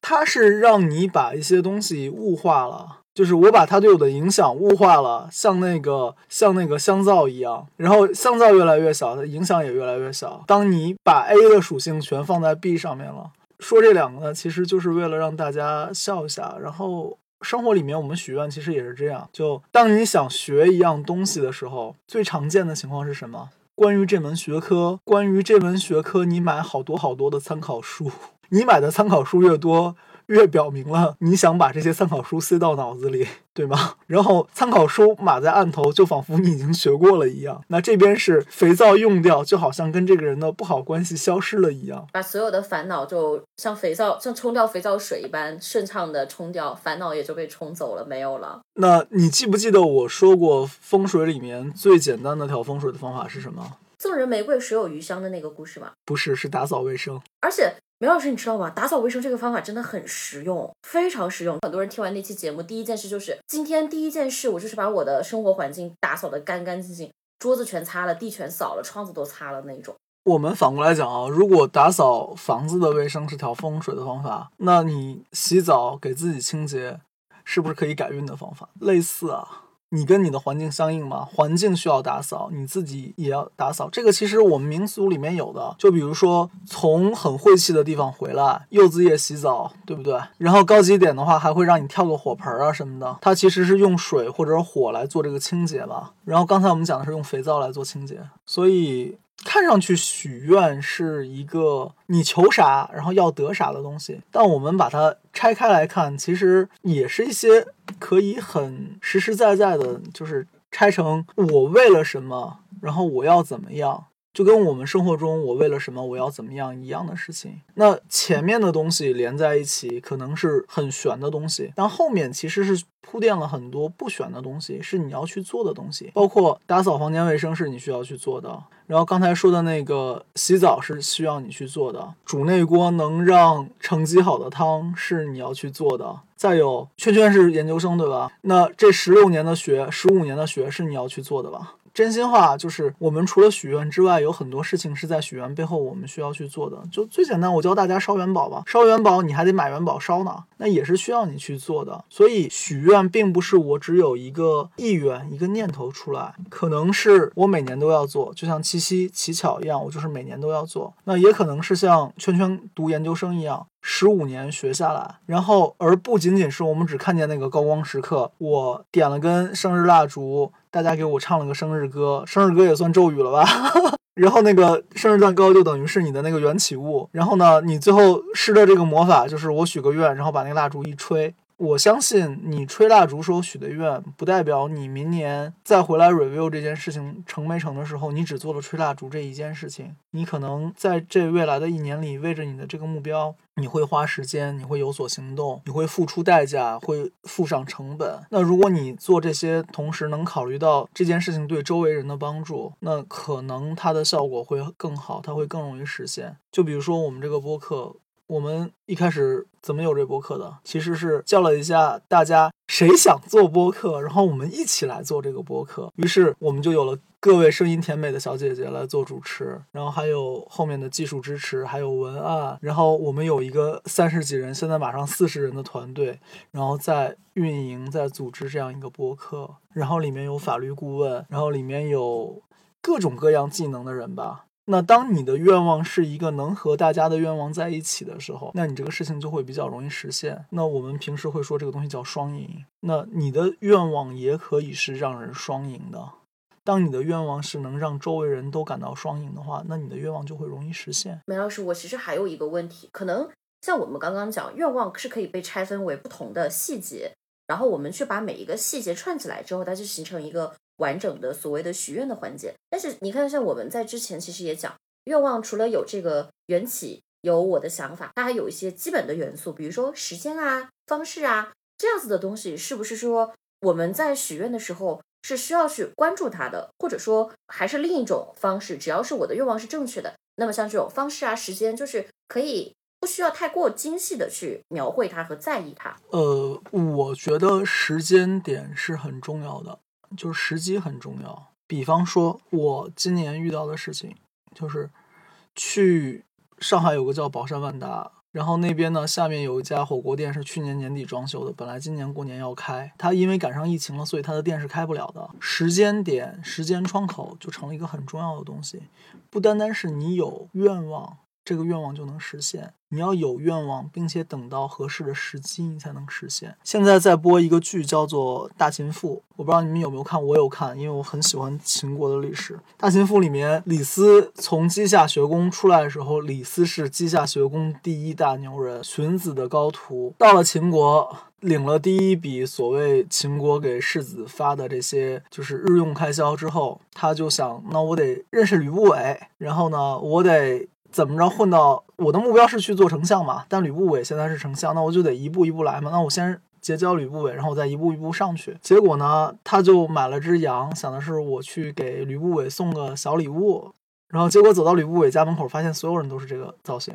它是让你把一些东西物化了。就是我把它对我的影响物化了，像那个像那个香皂一样，然后香皂越来越小，它影响也越来越小。当你把 A 的属性全放在 B 上面了，说这两个呢，其实就是为了让大家笑一下。然后生活里面我们许愿其实也是这样，就当你想学一样东西的时候，最常见的情况是什么？关于这门学科，关于这门学科，你买好多好多的参考书，你买的参考书越多。越表明了你想把这些参考书塞到脑子里，对吗？然后参考书码在案头，就仿佛你已经学过了一样。那这边是肥皂用掉，就好像跟这个人的不好关系消失了一样，把所有的烦恼就像肥皂，像冲掉肥皂水一般顺畅的冲掉，烦恼也就被冲走了，没有了。那你记不记得我说过风水里面最简单的调风水的方法是什么？赠人玫瑰，手有余香的那个故事吗？不是，是打扫卫生，而且。梅老师，你知道吗？打扫卫生这个方法真的很实用，非常实用。很多人听完那期节目，第一件事就是今天第一件事，我就是把我的生活环境打扫的干干净净，桌子全擦了，地全扫了，窗子都擦了那种。我们反过来讲啊，如果打扫房子的卫生是调风水的方法，那你洗澡给自己清洁，是不是可以改运的方法？类似啊。你跟你的环境相应吗？环境需要打扫，你自己也要打扫。这个其实我们民俗里面有的，就比如说从很晦气的地方回来，柚子叶洗澡，对不对？然后高级点的话，还会让你跳个火盆啊什么的。它其实是用水或者火来做这个清洁吧。然后刚才我们讲的是用肥皂来做清洁，所以。看上去许愿是一个你求啥然后要得啥的东西，但我们把它拆开来看，其实也是一些可以很实实在在的，就是拆成我为了什么，然后我要怎么样。就跟我们生活中我为了什么我要怎么样一样的事情，那前面的东西连在一起可能是很玄的东西，但后面其实是铺垫了很多不玄的东西，是你要去做的东西，包括打扫房间卫生是你需要去做的，然后刚才说的那个洗澡是需要你去做的，煮那锅能让成绩好的汤是你要去做的，再有圈圈是研究生对吧？那这十六年的学，十五年的学是你要去做的吧？真心话就是，我们除了许愿之外，有很多事情是在许愿背后我们需要去做的。就最简单，我教大家烧元宝吧。烧元宝你还得买元宝烧呢，那也是需要你去做的。所以许愿并不是我只有一个意愿、一个念头出来，可能是我每年都要做，就像七夕乞巧一样，我就是每年都要做。那也可能是像圈圈读研究生一样。十五年学下来，然后而不仅仅是我们只看见那个高光时刻，我点了根生日蜡烛，大家给我唱了个生日歌，生日歌也算咒语了吧？然后那个生日蛋糕就等于是你的那个缘起物，然后呢，你最后施的这个魔法就是我许个愿，然后把那个蜡烛一吹。我相信你吹蜡烛时候许的愿，不代表你明年再回来 review 这件事情成没成的时候，你只做了吹蜡烛这一件事情。你可能在这未来的一年里，为着你的这个目标，你会花时间，你会有所行动，你会付出代价，会付上成本。那如果你做这些，同时能考虑到这件事情对周围人的帮助，那可能它的效果会更好，它会更容易实现。就比如说我们这个播客。我们一开始怎么有这播客的？其实是叫了一下大家，谁想做播客，然后我们一起来做这个播客。于是我们就有了各位声音甜美的小姐姐来做主持，然后还有后面的技术支持，还有文案，然后我们有一个三十几人，现在马上四十人的团队，然后在运营、在组织这样一个播客，然后里面有法律顾问，然后里面有各种各样技能的人吧。那当你的愿望是一个能和大家的愿望在一起的时候，那你这个事情就会比较容易实现。那我们平时会说这个东西叫双赢。那你的愿望也可以是让人双赢的。当你的愿望是能让周围人都感到双赢的话，那你的愿望就会容易实现。梅老师，我其实还有一个问题，可能像我们刚刚讲，愿望是可以被拆分为不同的细节，然后我们去把每一个细节串起来之后，它就形成一个。完整的所谓的许愿的环节，但是你看，像我们在之前其实也讲，愿望除了有这个缘起，有我的想法，它还有一些基本的元素，比如说时间啊、方式啊这样子的东西，是不是说我们在许愿的时候是需要去关注它的，或者说还是另一种方式？只要是我的愿望是正确的，那么像这种方式啊、时间，就是可以不需要太过精细的去描绘它和在意它。呃，我觉得时间点是很重要的。就是时机很重要。比方说，我今年遇到的事情，就是去上海有个叫宝山万达，然后那边呢下面有一家火锅店是去年年底装修的，本来今年过年要开，它因为赶上疫情了，所以它的店是开不了的。时间点、时间窗口就成了一个很重要的东西，不单单是你有愿望。这个愿望就能实现。你要有愿望，并且等到合适的时机，你才能实现。现在在播一个剧，叫做《大秦赋》，我不知道你们有没有看，我有看，因为我很喜欢秦国的历史。《大秦赋》里面，李斯从稷下学宫出来的时候，李斯是稷下学宫第一大牛人，荀子的高徒。到了秦国，领了第一笔所谓秦国给世子发的这些就是日用开销之后，他就想，那我得认识吕不韦，然后呢，我得。怎么着混到我的目标是去做丞相嘛？但吕不韦现在是丞相，那我就得一步一步来嘛。那我先结交吕不韦，然后我再一步一步上去。结果呢，他就买了只羊，想的是我去给吕不韦送个小礼物。然后结果走到吕不韦家门口，发现所有人都是这个造型，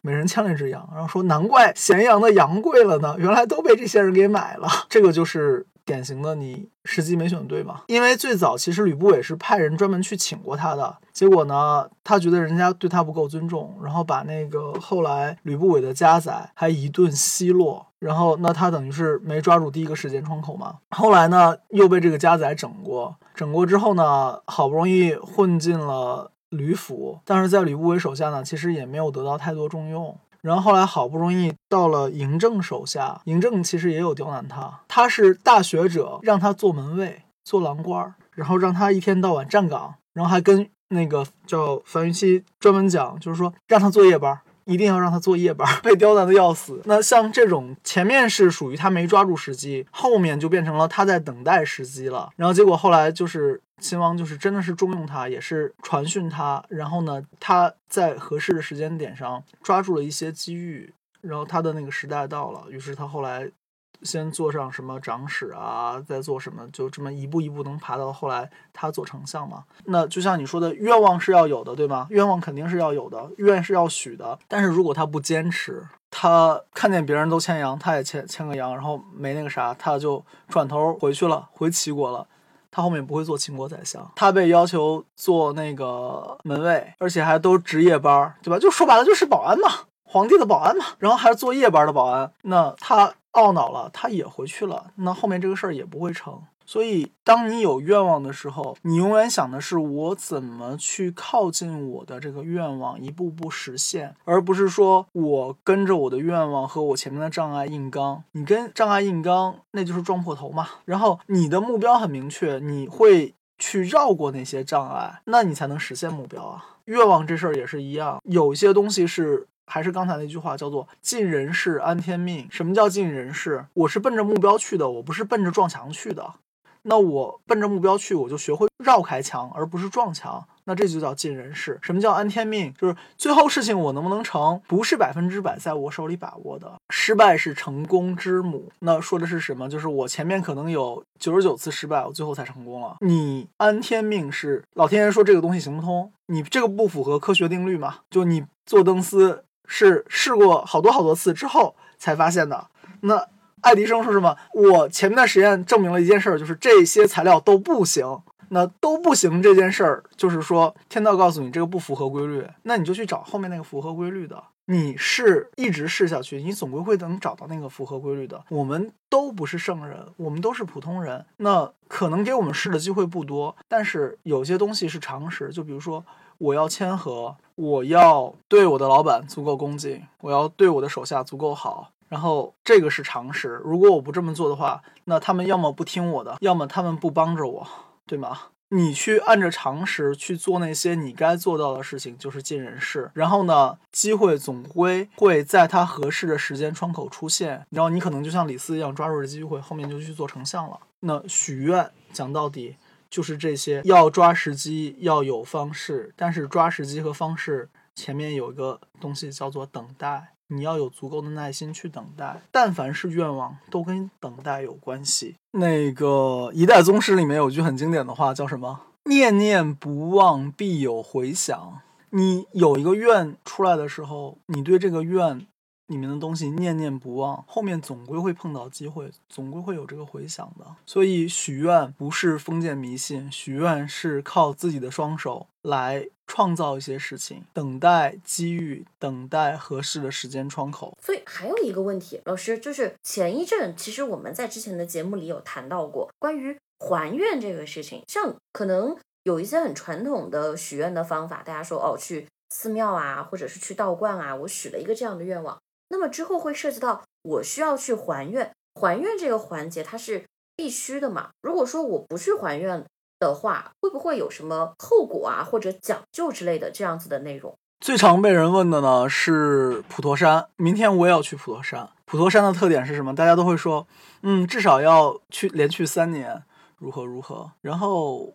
每人牵了一只羊，然后说难怪咸阳的羊贵了呢，原来都被这些人给买了。这个就是。典型的你时机没选对嘛？因为最早其实吕不韦是派人专门去请过他的，结果呢，他觉得人家对他不够尊重，然后把那个后来吕不韦的家宰还一顿奚落，然后那他等于是没抓住第一个时间窗口嘛。后来呢，又被这个家宰整过，整过之后呢，好不容易混进了吕府，但是在吕不韦手下呢，其实也没有得到太多重用。然后后来好不容易到了嬴政手下，嬴政其实也有刁难他，他是大学者，让他做门卫、做郎官，然后让他一天到晚站岗，然后还跟那个叫樊於期专门讲，就是说让他做夜班。一定要让他做夜班，被刁难的要死。那像这种前面是属于他没抓住时机，后面就变成了他在等待时机了。然后结果后来就是秦王就是真的是重用他，也是传讯他。然后呢，他在合适的时间点上抓住了一些机遇，然后他的那个时代到了，于是他后来。先做上什么长史啊，再做什么，就这么一步一步能爬到后来他做丞相嘛？那就像你说的，愿望是要有的，对吗？愿望肯定是要有的，愿是要许的。但是如果他不坚持，他看见别人都牵羊，他也牵牵个羊，然后没那个啥，他就转头回去了，回齐国了。他后面不会做秦国宰相，他被要求做那个门卫，而且还都值夜班，对吧？就说白了就是保安嘛，皇帝的保安嘛，然后还是做夜班的保安，那他。懊恼了，他也回去了，那后面这个事儿也不会成。所以，当你有愿望的时候，你永远想的是我怎么去靠近我的这个愿望，一步步实现，而不是说我跟着我的愿望和我前面的障碍硬刚。你跟障碍硬刚，那就是撞破头嘛。然后你的目标很明确，你会去绕过那些障碍，那你才能实现目标啊。愿望这事儿也是一样，有些东西是。还是刚才那句话，叫做“尽人事，安天命”。什么叫尽人事？我是奔着目标去的，我不是奔着撞墙去的。那我奔着目标去，我就学会绕开墙，而不是撞墙。那这就叫尽人事。什么叫安天命？就是最后事情我能不能成，不是百分之百在我手里把握的。失败是成功之母。那说的是什么？就是我前面可能有九十九次失败，我最后才成功了。你安天命是老天爷说这个东西行不通，你这个不符合科学定律嘛？就你做登斯。是试过好多好多次之后才发现的。那爱迪生说什么？我前面的实验证明了一件事，就是这些材料都不行。那都不行这件事儿，就是说天道告诉你这个不符合规律，那你就去找后面那个符合规律的。你试一直试下去，你总归会能找到那个符合规律的。我们都不是圣人，我们都是普通人，那可能给我们试的机会不多，但是有些东西是常识，就比如说我要谦和，我要对我的老板足够恭敬，我要对我的手下足够好。然后这个是常识，如果我不这么做的话，那他们要么不听我的，要么他们不帮着我，对吗？你去按着常识去做那些你该做到的事情，就是尽人事。然后呢，机会总归会在它合适的时间窗口出现。然后你可能就像李斯一样抓住了机会，后面就去做丞相了。那许愿讲到底就是这些，要抓时机，要有方式。但是抓时机和方式前面有一个东西叫做等待。你要有足够的耐心去等待，但凡是愿望，都跟等待有关系。那个《一代宗师》里面有句很经典的话，叫什么？念念不忘，必有回响。你有一个愿出来的时候，你对这个愿。里面的东西念念不忘，后面总归会碰到机会，总归会有这个回响的。所以许愿不是封建迷信，许愿是靠自己的双手来创造一些事情，等待机遇，等待合适的时间窗口。所以还有一个问题，老师就是前一阵，其实我们在之前的节目里有谈到过关于还愿这个事情，像可能有一些很传统的许愿的方法，大家说哦，去寺庙啊，或者是去道观啊，我许了一个这样的愿望。那么之后会涉及到我需要去还愿，还愿这个环节它是必须的嘛？如果说我不去还愿的话，会不会有什么后果啊，或者讲究之类的这样子的内容？最常被人问的呢是普陀山，明天我也要去普陀山。普陀山的特点是什么？大家都会说，嗯，至少要去连续三年，如何如何。然后，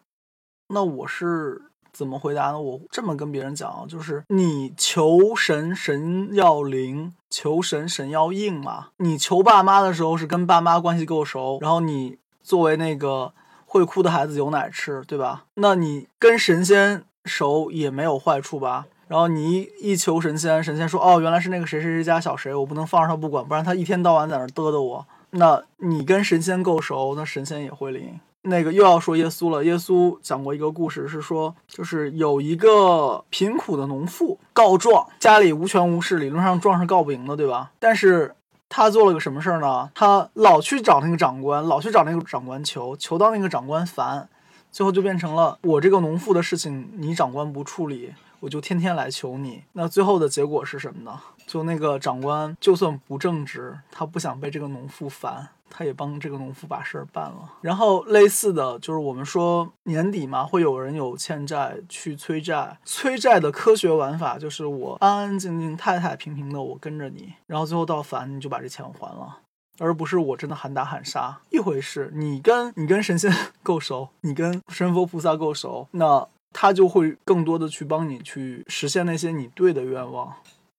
那我是。怎么回答呢？我这么跟别人讲啊，就是你求神神要灵，求神神要应嘛。你求爸妈的时候是跟爸妈关系够熟，然后你作为那个会哭的孩子有奶吃，对吧？那你跟神仙熟也没有坏处吧？然后你一一求神仙，神仙说哦，原来是那个谁谁谁家小谁，我不能放着他不管，不然他一天到晚在那嘚嘚我。那你跟神仙够熟，那神仙也会灵。那个又要说耶稣了。耶稣讲过一个故事，是说，就是有一个贫苦的农妇告状，家里无权无势，理论上状是告不赢的，对吧？但是他做了个什么事儿呢？他老去找那个长官，老去找那个长官求，求到那个长官烦，最后就变成了我这个农妇的事情，你长官不处理，我就天天来求你。那最后的结果是什么呢？就那个长官就算不正直，他不想被这个农妇烦。他也帮这个农夫把事儿办了。然后类似的就是我们说年底嘛，会有人有欠债去催债。催债的科学玩法就是我安安静静、太太平平的，我跟着你，然后最后到烦你就把这钱还了，而不是我真的喊打喊杀一回事。你跟你跟神仙 够熟，你跟神佛菩萨够熟，那他就会更多的去帮你去实现那些你对的愿望。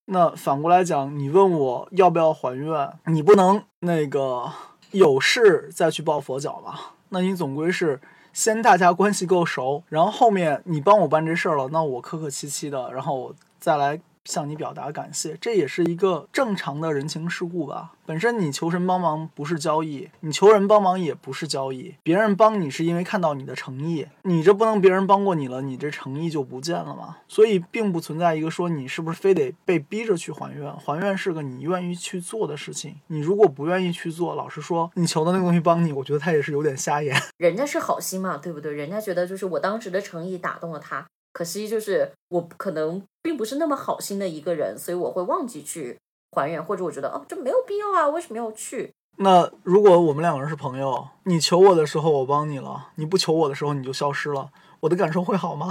那反过来讲，你问我要不要还愿，你不能那个。有事再去抱佛脚吧？那你总归是先大家关系够熟，然后后面你帮我办这事儿了，那我客客气气的，然后再来。向你表达感谢，这也是一个正常的人情世故吧。本身你求神帮忙不是交易，你求人帮忙也不是交易。别人帮你是因为看到你的诚意，你这不能别人帮过你了，你这诚意就不见了吗？所以并不存在一个说你是不是非得被逼着去还愿，还愿是个你愿意去做的事情。你如果不愿意去做，老实说，你求的那个东西帮你，我觉得他也是有点瞎眼。人家是好心嘛，对不对？人家觉得就是我当时的诚意打动了他。可惜就是我可能并不是那么好心的一个人，所以我会忘记去还原，或者我觉得哦这没有必要啊，为什么要去？那如果我们两个人是朋友，你求我的时候我帮你了，你不求我的时候你就消失了，我的感受会好吗？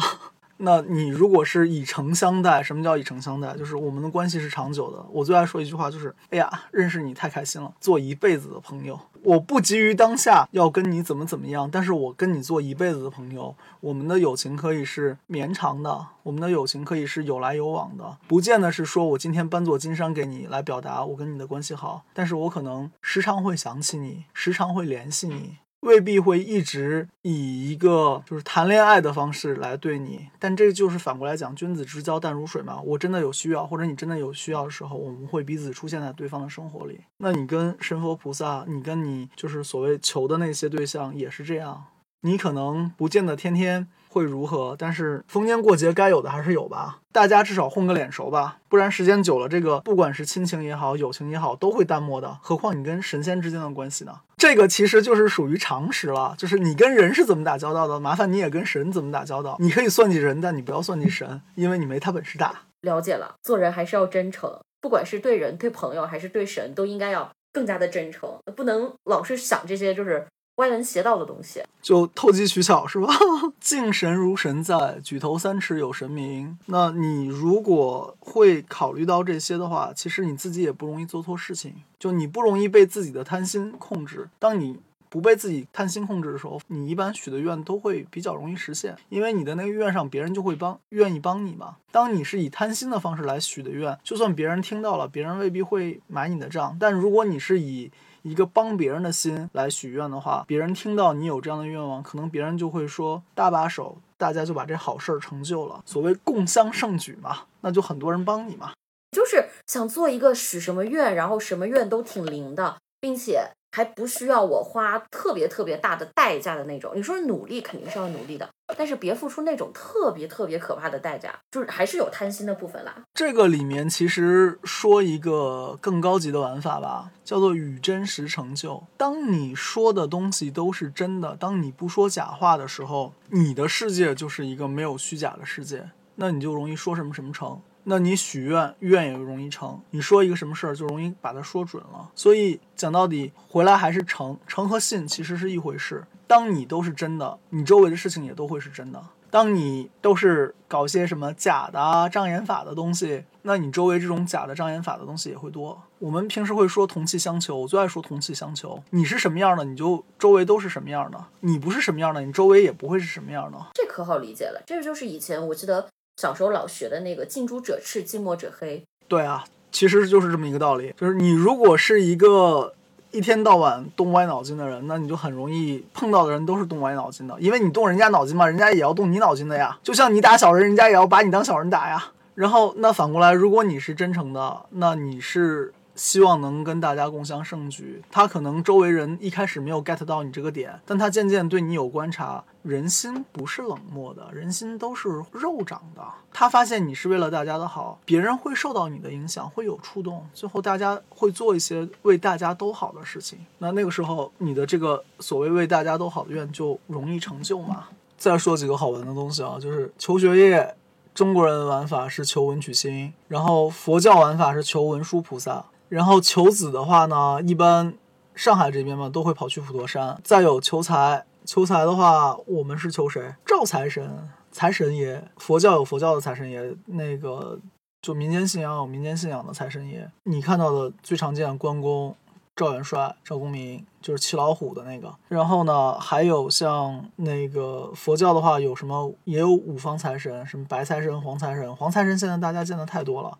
那你如果是以诚相待，什么叫以诚相待？就是我们的关系是长久的。我最爱说一句话，就是哎呀，认识你太开心了，做一辈子的朋友。我不急于当下要跟你怎么怎么样，但是我跟你做一辈子的朋友，我们的友情可以是绵长的，我们的友情可以是有来有往的，不见得是说我今天搬座金山给你来表达我跟你的关系好，但是我可能时常会想起你，时常会联系你。未必会一直以一个就是谈恋爱的方式来对你，但这就是反过来讲，君子之交淡如水嘛。我真的有需要，或者你真的有需要的时候，我们会彼此出现在对方的生活里。那你跟神佛菩萨，你跟你就是所谓求的那些对象也是这样。你可能不见得天天会如何，但是逢年过节该有的还是有吧。大家至少混个脸熟吧，不然时间久了，这个不管是亲情也好，友情也好，都会淡漠的。何况你跟神仙之间的关系呢？这个其实就是属于常识了，就是你跟人是怎么打交道的，麻烦你也跟神怎么打交道。你可以算计人，但你不要算计神，因为你没他本事大。了解了，做人还是要真诚，不管是对人、对朋友还是对神，都应该要更加的真诚，不能老是想这些就是歪门邪道的东西。就投机取巧是吧？敬神如神在，举头三尺有神明。那你如果会考虑到这些的话，其实你自己也不容易做错事情，就你不容易被自己的贪心控制。当你不被自己贪心控制的时候，你一般许的愿都会比较容易实现，因为你的那个愿上，别人就会帮，愿意帮你嘛。当你是以贪心的方式来许的愿，就算别人听到了，别人未必会买你的账。但如果你是以一个帮别人的心来许愿的话，别人听到你有这样的愿望，可能别人就会说搭把手，大家就把这好事儿成就了。所谓共襄盛举嘛，那就很多人帮你嘛。就是想做一个许什么愿，然后什么愿都挺灵的，并且。还不需要我花特别特别大的代价的那种。你说努力肯定是要努力的，但是别付出那种特别特别可怕的代价，就是还是有贪心的部分啦。这个里面其实说一个更高级的玩法吧，叫做与真实成就。当你说的东西都是真的，当你不说假话的时候，你的世界就是一个没有虚假的世界，那你就容易说什么什么成。那你许愿，愿也容易成。你说一个什么事儿，就容易把它说准了。所以讲到底，回来还是成。成和信其实是一回事。当你都是真的，你周围的事情也都会是真的。当你都是搞些什么假的障眼法的东西，那你周围这种假的障眼法的东西也会多。我们平时会说同气相求，我最爱说同气相求。你是什么样的，你就周围都是什么样的；你不是什么样的，你周围也不会是什么样的。这可好理解了。这就是以前我记得。小时候老学的那个“近朱者赤，近墨者黑”。对啊，其实就是这么一个道理。就是你如果是一个一天到晚动歪脑筋的人，那你就很容易碰到的人都是动歪脑筋的，因为你动人家脑筋嘛，人家也要动你脑筋的呀。就像你打小人，人家也要把你当小人打呀。然后那反过来，如果你是真诚的，那你是。希望能跟大家共享盛举。他可能周围人一开始没有 get 到你这个点，但他渐渐对你有观察。人心不是冷漠的，人心都是肉长的。他发现你是为了大家的好，别人会受到你的影响，会有触动，最后大家会做一些为大家都好的事情。那那个时候，你的这个所谓为大家都好的愿就容易成就嘛。再说几个好玩的东西啊，就是求学业，中国人玩法是求文曲星，然后佛教玩法是求文殊菩萨。然后求子的话呢，一般上海这边嘛都会跑去普陀山。再有求财，求财的话，我们是求谁？赵财神、财神爷。佛教有佛教的财神爷，那个就民间信仰有民间信仰的财神爷。你看到的最常见关公、赵元帅、赵公明，就是骑老虎的那个。然后呢，还有像那个佛教的话，有什么也有五方财神，什么白财神、黄财神。黄财神现在大家见的太多了。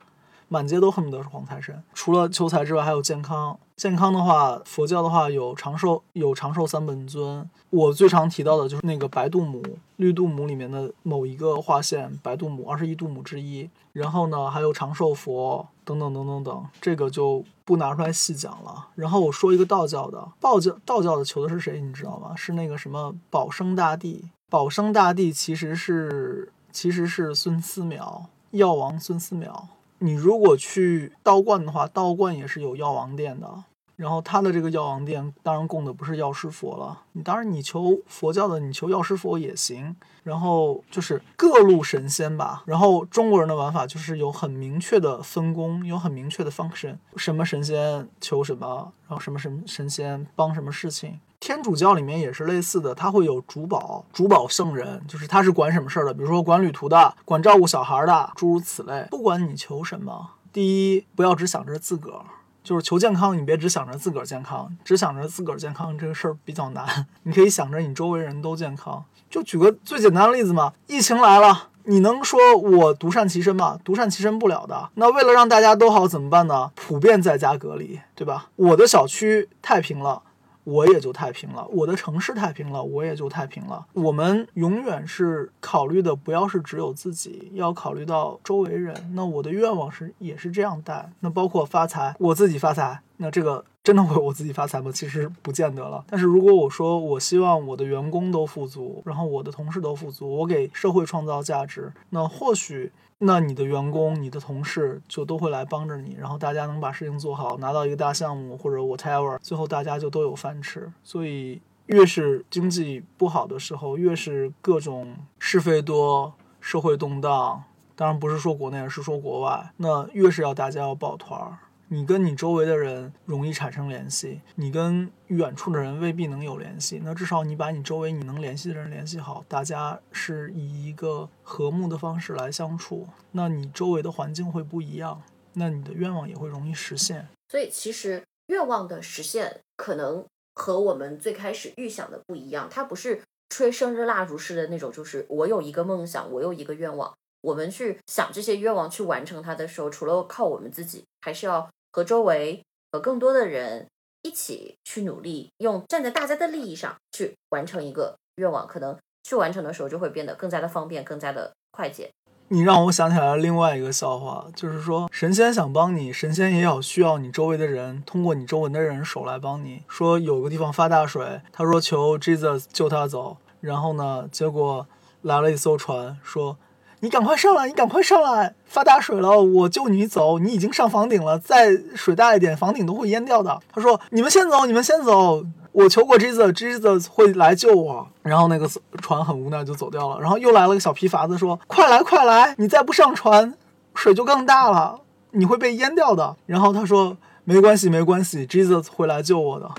满街都恨不得是黄财神。除了求财之外，还有健康。健康的话，佛教的话有长寿，有长寿三本尊。我最常提到的就是那个白度母、绿度母里面的某一个划线，白度母，二十一度母之一。然后呢，还有长寿佛等等等等等，这个就不拿出来细讲了。然后我说一个道教的，道教道教的求的是谁，你知道吗？是那个什么保生大帝。保生大帝其实是其实是孙思邈，药王孙思邈。你如果去道观的话，道观也是有药王殿的。然后他的这个药王殿，当然供的不是药师佛了。你当然你求佛教的，你求药师佛也行。然后就是各路神仙吧。然后中国人的玩法就是有很明确的分工，有很明确的 function，什么神仙求什么，然后什么神神仙帮什么事情。天主教里面也是类似的，他会有主保，主保圣人，就是他是管什么事儿的，比如说管旅途的，管照顾小孩儿的，诸如此类。不管你求什么，第一不要只想着自个儿，就是求健康，你别只想着自个儿健康，只想着自个儿健康这个事儿比较难。你可以想着你周围人都健康。就举个最简单的例子嘛，疫情来了，你能说我独善其身吗？独善其身不了的。那为了让大家都好怎么办呢？普遍在家隔离，对吧？我的小区太平了。我也就太平了，我的城市太平了，我也就太平了。我们永远是考虑的，不要是只有自己，要考虑到周围人。那我的愿望是，也是这样带。那包括发财，我自己发财，那这个真的会我自己发财吗？其实不见得了。但是如果我说我希望我的员工都富足，然后我的同事都富足，我给社会创造价值，那或许那你的员工、你的同事就都会来帮着你，然后大家能把事情做好，拿到一个大项目或者 whatever，最后大家就都有饭吃。所以越是经济不好的时候，越是各种是非多、社会动荡。当然不是说国内，是说国外。那越是要大家要抱团儿，你跟你周围的人容易产生联系，你跟远处的人未必能有联系。那至少你把你周围你能联系的人联系好，大家是以一个和睦的方式来相处，那你周围的环境会不一样，那你的愿望也会容易实现。所以其实愿望的实现可能和我们最开始预想的不一样，它不是吹生日蜡烛式的那种，就是我有一个梦想，我有一个愿望。我们去想这些愿望去完成它的时候，除了靠我们自己，还是要和周围和更多的人一起去努力，用站在大家的利益上去完成一个愿望。可能去完成的时候，就会变得更加的方便，更加的快捷。你让我想起来了另外一个笑话，就是说神仙想帮你，神仙也有需要你周围的人通过你周围的人手来帮你。说有个地方发大水，他说求 Jesus 救他走，然后呢，结果来了一艘船，说。你赶快上来！你赶快上来！发大水了，我救你走。你已经上房顶了，再水大一点，房顶都会淹掉的。他说：“你们先走，你们先走。我求过 Jesus，Jesus 会来救我。”然后那个船很无奈就走掉了。然后又来了个小皮筏子，说：“快来，快来！你再不上船，水就更大了，你会被淹掉的。”然后他说：“没关系，没关系，Jesus 会来救我的。”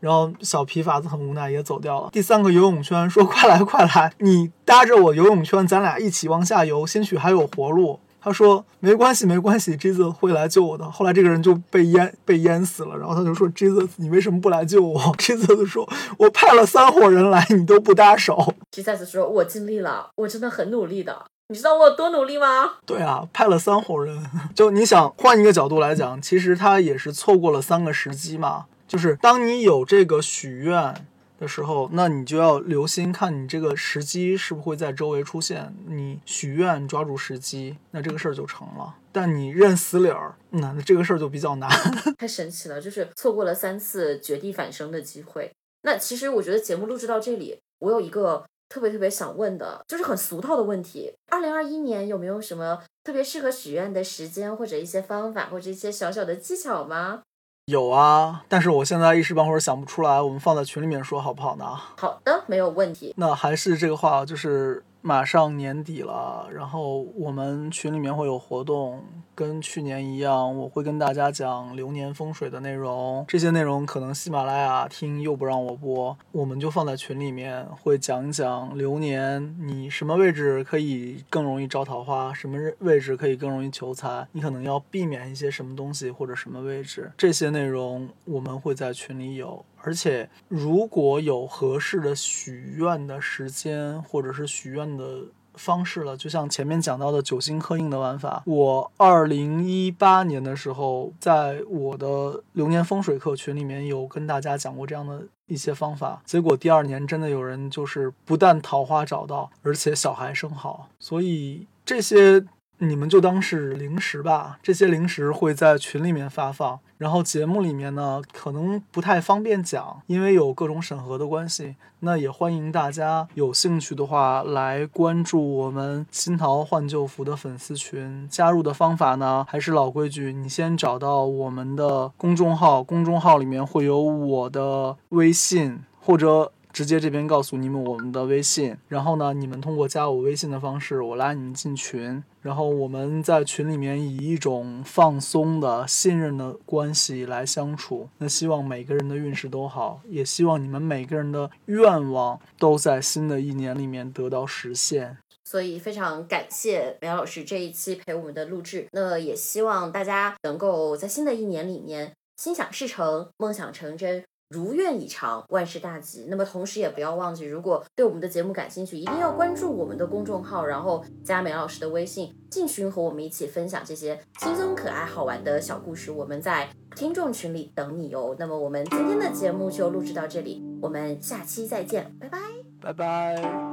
然后小皮筏子很无奈也走掉了。第三个游泳圈说：“快来 快来，你搭着我游泳圈，咱俩一起往下游，兴许还有活路。”他说：“没关系没关系，Jesus 会来救我的。”后来这个人就被淹被淹死了。然后他就说：“Jesus，你为什么不来救我？”Jesus 说：“我派了三伙人来，你都不搭手。”Jesus 说：“我尽力了，我真的很努力的。你知道我有多努力吗？”对啊，派了三伙人。就你想换一个角度来讲，其实他也是错过了三个时机嘛。就是当你有这个许愿的时候，那你就要留心看你这个时机是不是会在周围出现。你许愿抓住时机，那这个事儿就成了。但你认死理儿，那那这个事儿就比较难。太神奇了，就是错过了三次绝地反生的机会。那其实我觉得节目录制到这里，我有一个特别特别想问的，就是很俗套的问题：二零二一年有没有什么特别适合许愿的时间，或者一些方法，或者一些小小的技巧吗？有啊，但是我现在一时半会儿想不出来，我们放在群里面说好不好呢？好的，没有问题。那还是这个话，就是。马上年底了，然后我们群里面会有活动，跟去年一样，我会跟大家讲流年风水的内容。这些内容可能喜马拉雅听又不让我播，我们就放在群里面，会讲一讲流年你什么位置可以更容易招桃花，什么位置可以更容易求财，你可能要避免一些什么东西或者什么位置。这些内容我们会在群里有。而且，如果有合适的许愿的时间，或者是许愿的方式了，就像前面讲到的九星刻印的玩法，我二零一八年的时候，在我的流年风水课群里面有跟大家讲过这样的一些方法，结果第二年真的有人就是不但桃花找到，而且小孩生好，所以这些。你们就当是零食吧，这些零食会在群里面发放，然后节目里面呢可能不太方便讲，因为有各种审核的关系。那也欢迎大家有兴趣的话来关注我们新桃换旧符的粉丝群。加入的方法呢还是老规矩，你先找到我们的公众号，公众号里面会有我的微信或者。直接这边告诉你们我们的微信，然后呢，你们通过加我微信的方式，我拉你们进群，然后我们在群里面以一种放松的、信任的关系来相处。那希望每个人的运势都好，也希望你们每个人的愿望都在新的一年里面得到实现。所以非常感谢苗老师这一期陪我们的录制。那也希望大家能够在新的一年里面心想事成，梦想成真。如愿以偿，万事大吉。那么同时也不要忘记，如果对我们的节目感兴趣，一定要关注我们的公众号，然后加梅老师的微信进群，和我们一起分享这些轻松可爱好玩的小故事。我们在听众群里等你哦。那么我们今天的节目就录制到这里，我们下期再见，拜拜，拜拜。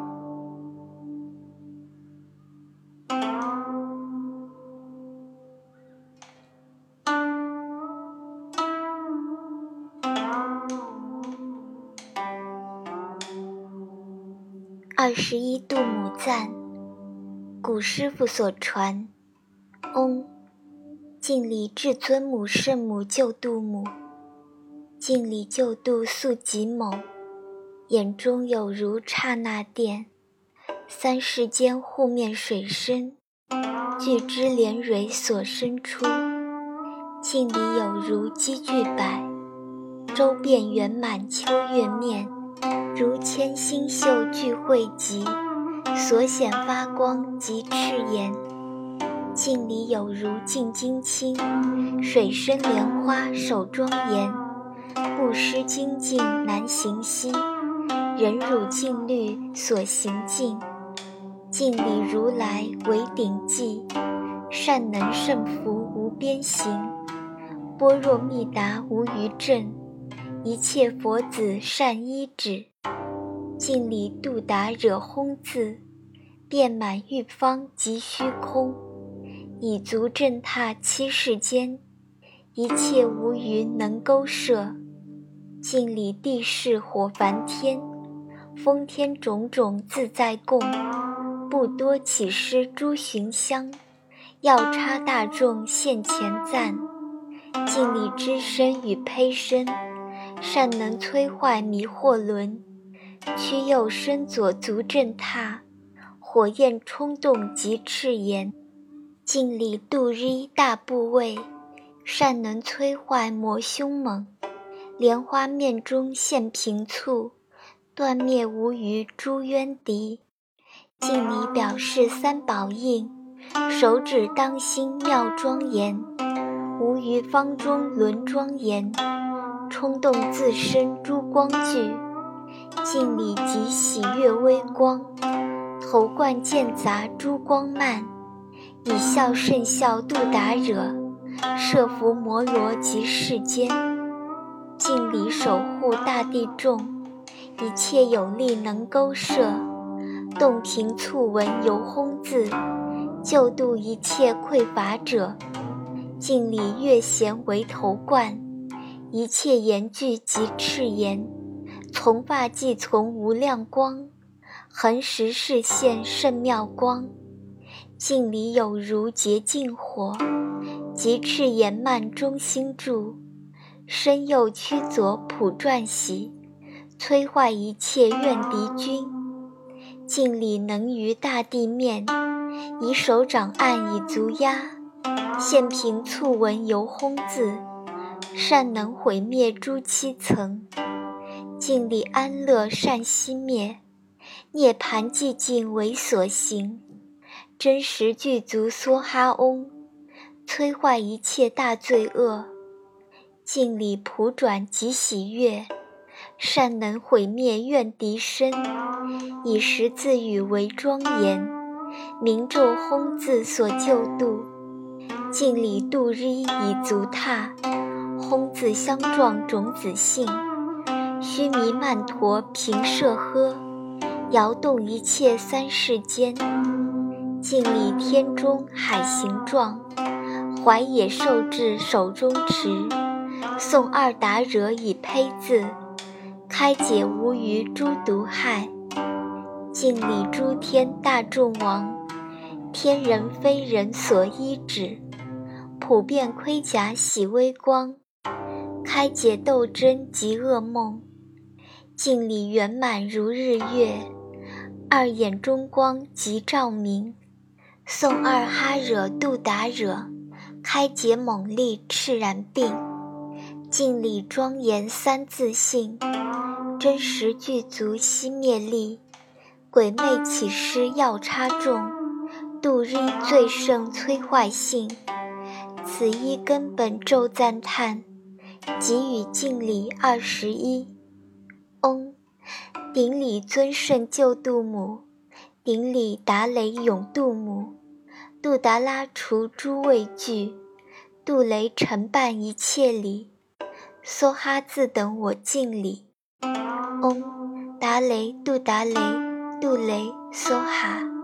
十一度母赞，古师傅所传。嗡，敬礼至尊母圣母救度母，敬礼救度速吉某，眼中有如刹那电，三世间护面水深，巨之连蕊所生出，敬礼有如积聚白，周遍圆满秋月面。如千星宿聚汇集，所显发光及赤炎。镜里有如镜金青，水生莲花手庄严。不施精进难行兮，忍辱净律所行尽。镜里如来为顶髻，善能胜福无边行。般若密达无余证，一切佛子善依止。镜里度达惹轰字，遍满玉方及虚空，以足震踏七世间，一切无云能勾摄。镜里地势火梵天，风天种种自在供，不多起施诸寻香，要差大众现前赞。镜里之身与胚身，善能摧坏迷惑轮。屈右身左足震踏，火焰冲动及赤炎，尽力度日大部位，善能摧坏魔凶猛。莲花面中现平簇，断灭无余诸冤敌。敬礼表示三宝印，手指当心妙庄严，无余方中轮庄严，冲动自身诸光聚。镜里即喜悦微光，头冠见杂珠光漫，以孝甚孝度达惹，摄伏摩罗及世间。镜里守护大地众，一切有力能勾摄，洞庭促闻游轰字，救度一切匮乏者。镜里月弦为头冠，一切言句及赤言。从发即从无量光，恒时视现甚妙光。镜里有如洁净火，极赤延漫中心住。身右屈左普转习，摧坏一切怨敌军。镜里能于大地面，以手掌按以足压，现平促闻由轰字，善能毁灭诸七层。静里安乐善息灭，涅盘寂静为所行。真实具足梭哈嗡，摧坏一切大罪恶。静里普转即喜悦，善能毁灭怨敌身。以十字语为庄严，明咒轰字所救度。静里度日以足踏，空字相撞种子性。须弥曼陀平摄呵，摇动一切三世间。静立天中海形状，怀野兽至手中持。送二达惹以胚字，开解无余诸毒害。敬礼诸天大众王，天人非人所依止。普遍盔甲喜微光，开解斗争及噩梦。镜里圆满如日月，二眼中光即照明。诵二哈惹度达惹，开解猛力赤然病。镜里庄严三自性，真实具足熄灭力。鬼魅起施要插众，度日最胜摧坏性。此一根本咒赞叹，给予敬礼二十一。嗡，顶礼尊圣救度母，顶礼达雷永度母，度达拉除诸畏惧，度雷承办一切礼，梭哈自等我敬礼。嗡，达雷度达雷，度雷梭哈。